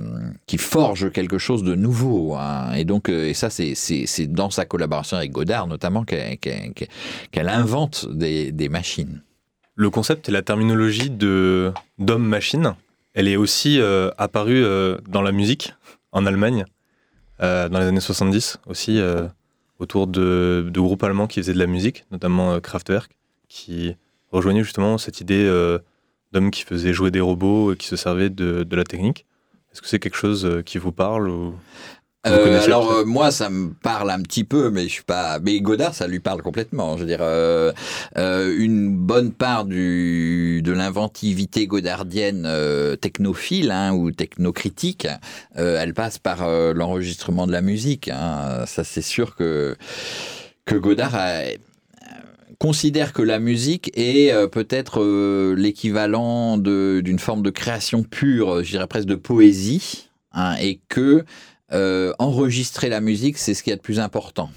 qui forge quelque chose de nouveau. Hein. Et donc, et ça, c'est, dans sa collaboration avec Godard notamment qu'elle, invente des, machines. Le concept et la terminologie d'homme-machine, elle est aussi apparue dans la musique en Allemagne dans les années 70 aussi autour de, groupes allemands qui faisaient de la musique, notamment euh, Kraftwerk, qui rejoignaient justement cette idée euh, d'hommes qui faisaient jouer des robots et qui se servaient de, de la technique. Est-ce que c'est quelque chose euh, qui vous parle. Euh, alors euh, moi ça me parle un petit peu mais je suis pas mais Godard ça lui parle complètement je veux dire euh, une bonne part du de l'inventivité godardienne technophile hein, ou technocritique elle passe par l'enregistrement de la musique hein. ça c'est sûr que que Godard considère que la musique est peut-être l'équivalent d'une forme de création pure je dirais presque de poésie hein, et que euh, enregistrer la musique, c'est ce qui est de plus important.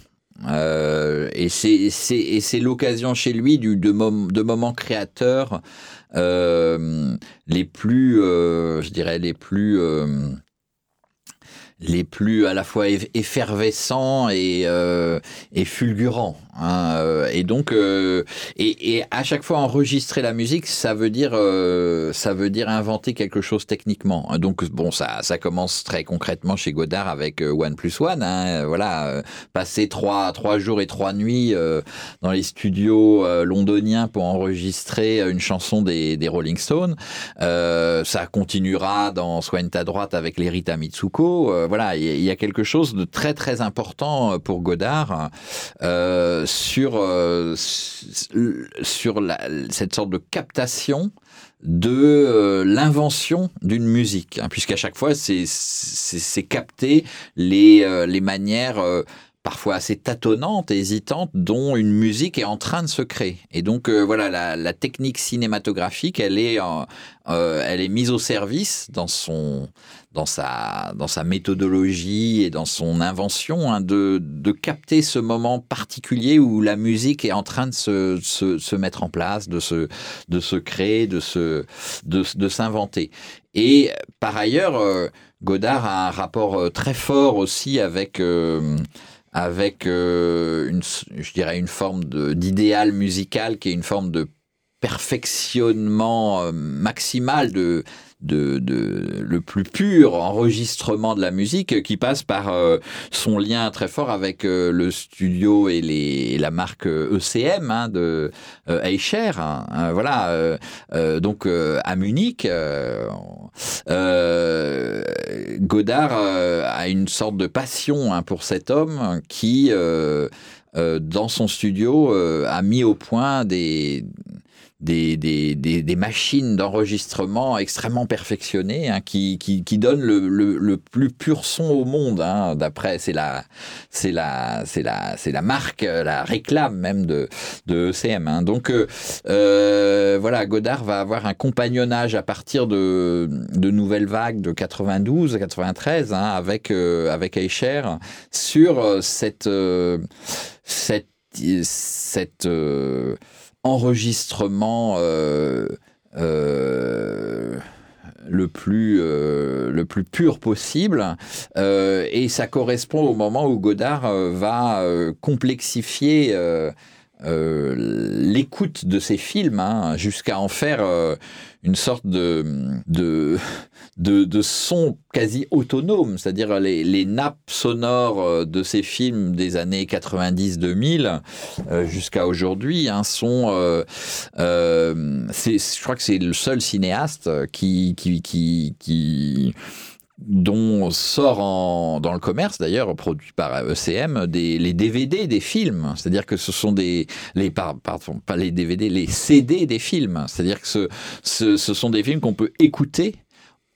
Euh, et c'est l'occasion chez lui du, de, de moments créateurs euh, les plus, je dirais, les plus les plus à la fois effervescents et, euh, et fulgurants. Hein, euh, et donc, euh, et, et, à chaque fois enregistrer la musique, ça veut dire, ça veut dire inventer quelque chose techniquement. Donc, bon, ça, ça commence très concrètement chez Godard avec One Plus One. Hein, voilà, passer trois, trois jours et trois nuits dans les studios londoniens pour enregistrer une chanson des, des Rolling Stones. ça continuera dans Soigne ta droite avec les Rita Mitsuko voilà, il y a quelque chose de très très important euh, pour Godard euh, sur euh, sur cette sorte de captation de l'invention d'une musique, hein, puisqu'à chaque fois c'est capter les les manières parfois assez tâtonnante et dont une musique est en train de se créer. Et donc voilà, la, technique cinématographique, elle est, euh, elle est mise au service dans son dans sa dans sa méthodologie et dans son invention hein, de, de capter ce moment particulier où la musique est en train de se, se, mettre en place, de se de se créer, de se de, s'inventer. Et par ailleurs, euh, Godard a un rapport euh, très fort aussi avec avec une, je dirais une forme d'idéal musical qui est une forme de perfectionnement euh, maximal de, de, de, le plus pur enregistrement de la musique qui passe par euh, son lien très fort avec euh, le studio et, les, la marque ECM hein, de Eicher. Hein, hein, voilà, donc à Munich, Godard a une sorte de passion pour cet homme qui, dans son studio, a mis au point des des, des, des, machines d'enregistrement extrêmement perfectionnées hein, qui, qui, qui, donnent le, le, plus pur son au monde. Hein, D'après, c'est la, c'est la, c'est la, c'est la marque, la réclame même de, de ECM. Hein. Donc euh, euh, voilà, Godard va avoir un compagnonnage à partir de, de nouvelles vagues de 92 à 93 hein, avec euh, avec sur euh, cette cette enregistrement euh, euh, le plus euh, le plus pur possible et ça correspond au moment où Godard va complexifier l'écoute de ses films hein, jusqu'à en faire une sorte de, de, de, son quasi autonome, c'est-à-dire les, les, nappes sonores euh, de ces films des années 90-2000 euh, jusqu'à aujourd'hui hein, sont... Euh, euh je crois que c'est le seul cinéaste qui, qui, qui, qui dont sort en, dans le commerce d'ailleurs, produit par ECM, des, les DVD des films. C'est-à-dire que ce sont des, les, pardon, pas les DVD, les CD des films. C'est-à-dire que ce, ce, ce sont des films qu'on peut écouter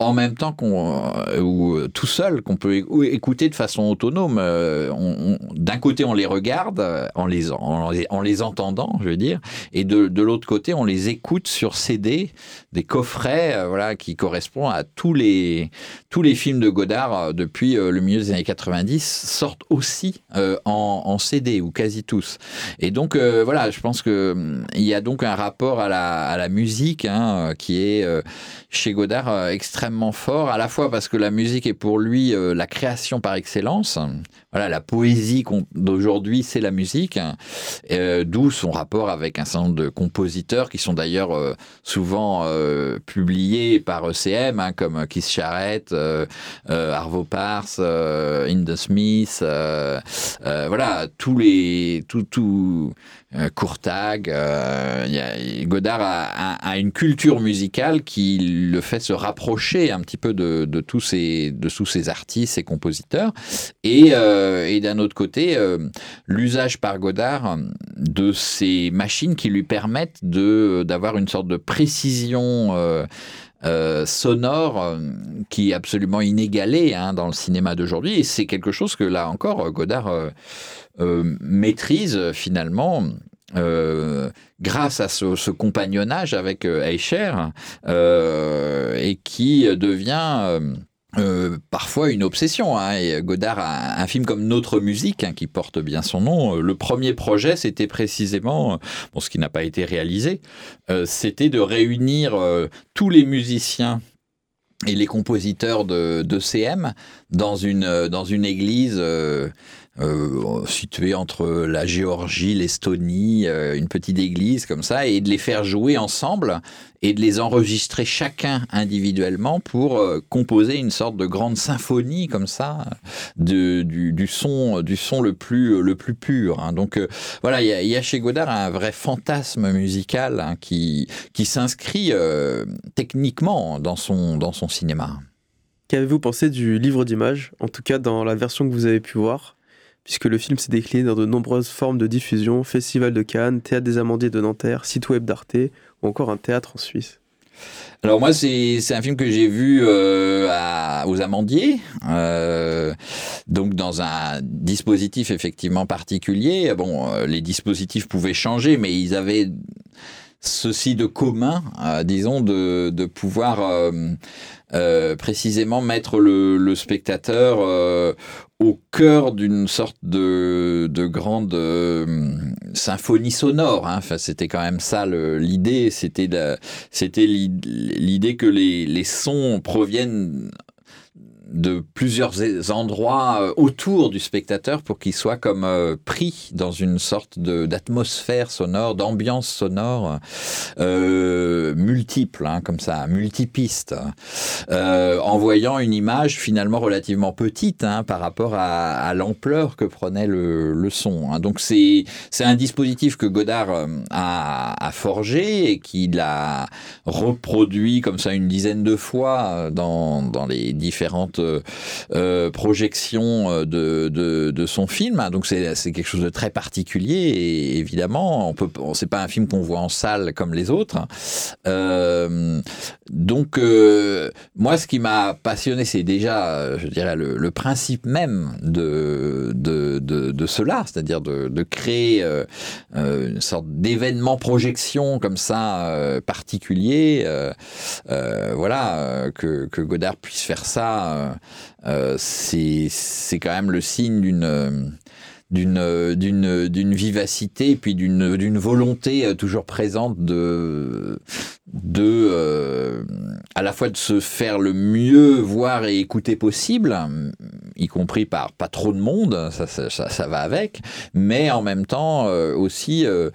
en même temps qu'on euh, ou tout seul qu'on peut écouter de façon autonome. Euh, d'un côté, on les regarde en les, en les, en les entendant, je veux dire, et de, de l'autre côté, on les écoute sur CD, des coffrets, euh, voilà, qui correspondent à tous les tous les films de Godard depuis le milieu des années 90 sortent aussi en, en, CD ou quasi tous. Et donc voilà, je pense que il y a donc un rapport à la, à la musique hein, qui est chez Godard extrêmement fort, à la fois parce que la musique est pour lui euh, la création par excellence. Voilà, la poésie d'aujourd'hui, c'est la musique, euh, d'où son rapport avec un certain nombre de compositeurs qui sont d'ailleurs euh, souvent publiés par ECM, hein, comme Keith Charrett, Arvo Pars, Inda Smith, voilà, tous les, tout, tout, Courtag. Euh, Godard a, une culture musicale qui le fait se rapprocher un petit peu de, tous, ces, de tous ces artistes et compositeurs. Et, euh, d'un autre côté, l'usage par Godard de ces machines qui lui permettent d'avoir une sorte de précision. Sonore qui est absolument inégalée hein, dans le cinéma d'aujourd'hui. Et c'est quelque chose que là encore, Godard euh, maîtrise finalement euh, grâce à ce, compagnonnage avec euh, Eicher et qui devient parfois une obsession. Hein. Godard a un film comme Notre musique hein, qui porte bien son nom. Le premier projet, c'était précisément, bon, ce qui n'a pas été réalisé, c'était de réunir tous les musiciens et les compositeurs de, de CM dans une, dans une église euh, situé entre la Géorgie, l'Estonie, euh, une petite église comme ça, et de les faire jouer ensemble et de les enregistrer chacun individuellement pour euh, composer une sorte de grande symphonie comme ça du, son, du son le plus, le plus pur. Hein. Donc voilà, il y, a chez Godard un vrai fantasme musical hein, qui, qui s'inscrit techniquement dans son, dans son cinéma. Qu'avez-vous pensé du livre d'images, en tout cas dans la version que vous avez pu voir? Puisque le film s'est décliné dans de nombreuses formes de diffusion, Festival de Cannes, Théâtre des Amandiers de Nanterre, site web d'Arte ou encore un théâtre en Suisse. Alors moi, c'est un film que j'ai vu euh, aux Amandiers, euh, donc dans un dispositif effectivement particulier. Bon, euh, les dispositifs pouvaient changer, mais ils avaient ceci de commun, disons, de pouvoir euh, euh, précisément mettre le, le spectateur au cœur d'une sorte de, de grande euh, symphonie sonore. Hein. Enfin, c'était quand même ça l'idée. C'était c'était l'idée que les, les sons proviennent de plusieurs endroits euh, autour du spectateur pour qu'il soit comme euh, pris dans une sorte d'atmosphère sonore, d'ambiance sonore euh, multiple, hein, comme ça, multipiste, en voyant une image finalement relativement petite hein, par rapport à, l'ampleur que prenait le, le son. Hein. Donc c'est un dispositif que Godard a, a forgé et qu'il a reproduit comme ça une dizaine de fois dans, dans les différentes euh, projection euh, de, de, son film. Donc c'est quelque chose de très particulier et évidemment, on peut, c'est pas un film qu'on voit en salle comme les autres. Euh, donc euh, moi, ce qui m'a passionné, c'est déjà, je dirais, le, principe même de, de, de, cela, c'est-à-dire de, créer euh, une sorte d'événement projection comme ça particulier. voilà, que, Godard puisse faire ça euh, c'est quand même le signe d'une d'une d'une d'une vivacité puis d'une d'une volonté euh, toujours présente de de euh, à la fois de se faire le mieux voir et écouter possible y compris par pas trop de monde ça ça, ça, va avec mais en même temps euh, aussi euh,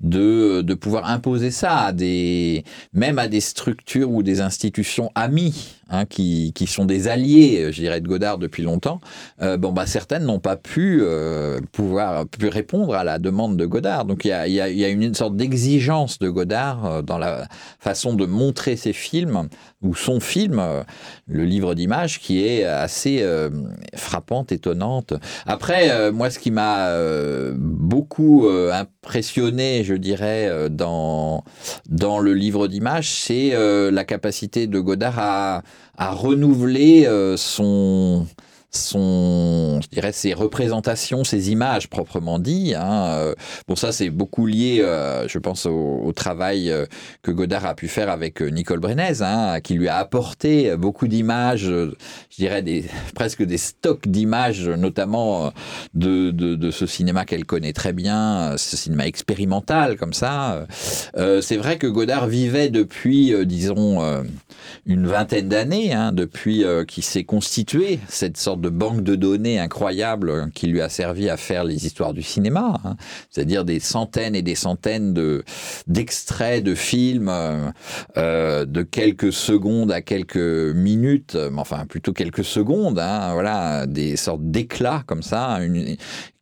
de de pouvoir imposer ça à des même à des structures ou des institutions amies Hein, qui, qui, sont des alliés, je dirais, de Godard depuis longtemps, euh, bon, bah, certaines n'ont pas pu euh, pouvoir pu répondre à la demande de Godard. Donc il y a, y, a, y a, une sorte d'exigence de Godard euh, dans la façon de montrer ses films ou son film, le livre d'images, qui est assez frappante, étonnante. Après, moi, ce qui m'a beaucoup impressionné, je dirais, dans, dans le livre d'images, c'est la capacité de Godard à, à renouveler son son, je dirais, ses représentations, ses images proprement dit. Hein. Euh, bon, ça, c'est beaucoup lié, euh, je pense, au, travail euh, que Godard a pu faire avec Nicole Brenez, hein, qui lui a apporté beaucoup d'images, je dirais, presque des stocks d'images, notamment de, de, de, ce cinéma qu'elle connaît très bien, ce cinéma expérimental, comme ça. c'est vrai que Godard vivait depuis, disons, une vingtaine d'années, hein, depuis qu'il s'est constitué cette sorte de banque de données incroyable qui lui a servi à faire les histoires du cinéma, hein. c'est-à-dire des centaines et des centaines de d'extraits de films euh, euh, de quelques secondes à quelques minutes, enfin plutôt quelques secondes, hein, voilà, des sortes d'éclats comme ça,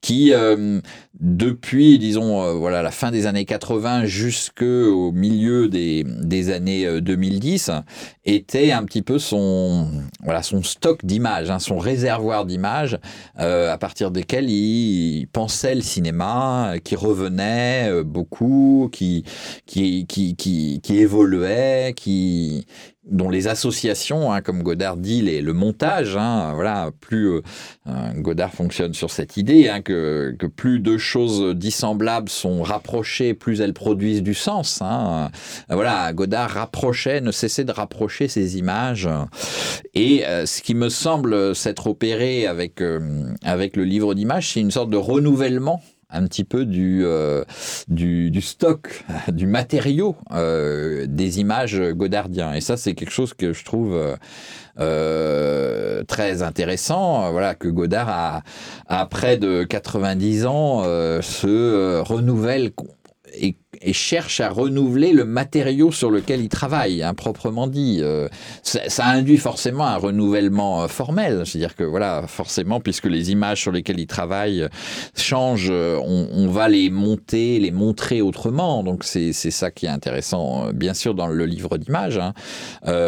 qui, euh, depuis, disons, euh, voilà, la fin des années 80 jusqu'au milieu des, des années 2010, euh, était un petit peu son, voilà, son stock d'images, hein, son réservoir d'images, à partir desquelles il, pensait le cinéma, qui revenait beaucoup, qui, qui, qui, qui, qui évoluait, qui, dont les associations, hein, comme Godard dit, les, le montage, hein, voilà, plus euh, Godard fonctionne sur cette idée hein, que, que, plus deux choses dissemblables sont rapprochées, plus elles produisent du sens. Hein. Voilà, Godard rapprochait, ne cessait de rapprocher ces images. Et euh, ce qui me semble s'être opéré avec, euh, avec le livre d'images, c'est une sorte de renouvellement un petit peu du, euh, du, stock, du matériau euh, des images godardiens. Et ça, c'est quelque chose que je trouve euh, très intéressant. Voilà, que Godard, a, à près de 90 ans, se renouvelle et et cherche à renouveler le matériau sur lequel il travaille, hein, proprement dit. Euh, ça, induit forcément un renouvellement euh, formel, c'est-à-dire que voilà, forcément, puisque les images sur lesquelles il travaille euh, changent, on, va les monter, les montrer autrement. Donc c'est ça qui est intéressant, bien sûr, dans le livre d'images, hein,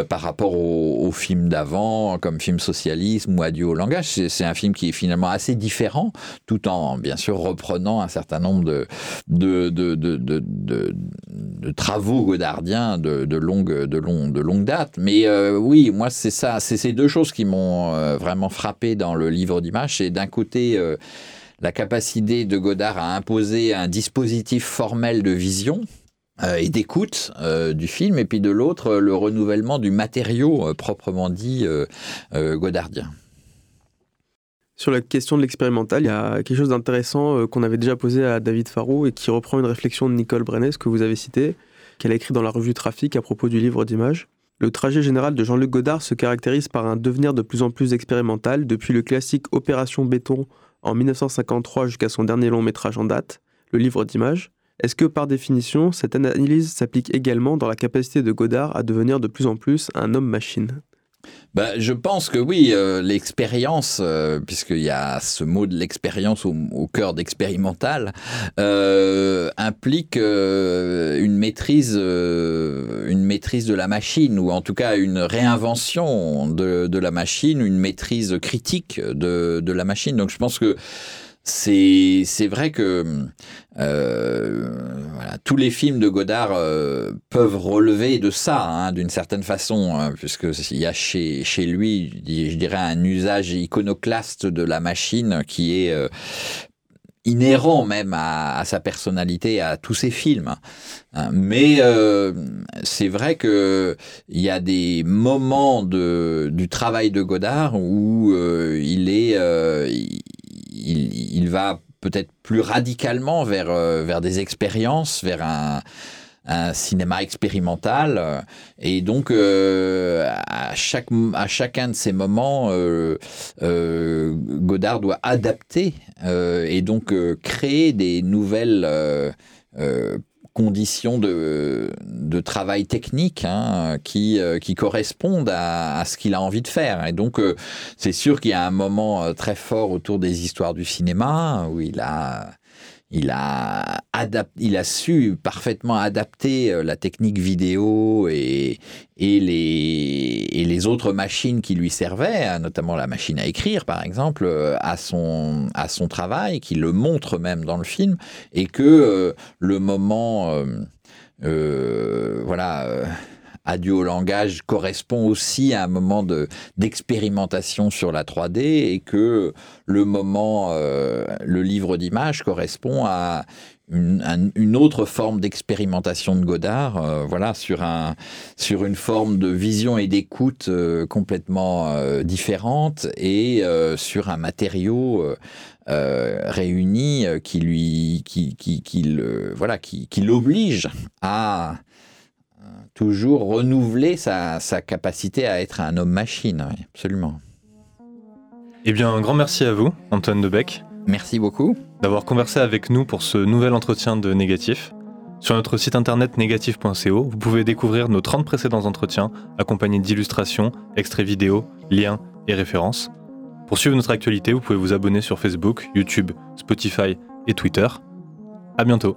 par rapport au, film d'avant, comme film socialisme ou Adieu au langage. C'est un film qui est finalement assez différent, tout en bien sûr reprenant un certain nombre de, de, de de, travaux godardiens de, de, longue, de, long, de date. Mais euh, oui, moi, c'est ça, c'est ces deux choses qui m'ont euh, vraiment frappé dans le livre d'images. C'est d'un côté euh, la capacité de Godard à imposer un dispositif formel de vision, et d'écoute du film, et puis de l'autre, le renouvellement du matériau proprement dit godardien. Sur la question de l'expérimental, il y a quelque chose d'intéressant euh, qu'on avait déjà posé à David Farou et qui reprend une réflexion de Nicole Brenes que vous avez citée, qu'elle a écrit dans la revue Trafic à propos du livre d'images. Le trajet général de Jean-Luc Godard se caractérise par un devenir de plus en plus expérimental depuis le classique Opération Béton en 1953 jusqu'à son dernier long métrage en date, le livre d'images. Est-ce que par définition, cette analyse s'applique également dans la capacité de Godard à devenir de plus en plus un homme-machine bah, je pense que oui, euh, l'expérience, euh, puisqu'il y a ce mot de l'expérience au, cœur d'expérimental, euh, implique une maîtrise, une maîtrise de la machine, ou en tout cas une réinvention de, de la machine, une maîtrise critique de, de la machine. Donc je pense que c'est vrai que euh, voilà, tous les films de Godard euh, peuvent relever de ça, hein, d'une certaine façon, hein, puisqu'il y a chez, chez lui, je dirais, un usage iconoclaste de la machine qui est euh, inhérent même à, sa personnalité, à tous ses films. Hein. Mais euh, c'est vrai que il y a des moments de, du travail de Godard où euh, il est, euh, il, va peut-être plus radicalement vers, euh, vers des expériences, vers un, cinéma expérimental. Et donc, euh, à, chaque, à chacun de ces moments, euh, euh, Godard doit adapter et donc créer des nouvelles conditions de, de travail technique hein, qui, euh, qui correspondent à, à ce qu'il a envie de faire. Et donc, euh, c'est sûr qu'il y a un moment euh, très fort autour des histoires du cinéma où il a il a, su parfaitement adapter euh, la technique vidéo et, et, les, autres machines qui lui servaient, hein, notamment la machine à écrire par exemple, euh, à son, à son travail, qui le montre même dans le film, et que euh, le moment, voilà adieu au langage correspond aussi à un moment de, d'expérimentation sur la 3D et que le moment, euh, le livre d'images correspond à une, autre forme d'expérimentation de Godard, euh, voilà, sur, un, sur une forme de vision et d'écoute euh, complètement différente et sur un matériau réuni qui lui, qui, qui, qui le, voilà, qui, qui l'oblige à toujours renouveler sa, capacité à être un homme-machine, absolument. Eh bien, un grand merci à vous, Antoine Debec. Merci beaucoup. D'avoir conversé avec nous pour ce nouvel entretien de Négatif. Sur notre site internet négatif.co, vous pouvez découvrir nos 30 précédents entretiens, accompagnés d'illustrations, extraits vidéo, liens et références. Pour suivre notre actualité, vous pouvez vous abonner sur Facebook, YouTube, Spotify et Twitter. À bientôt.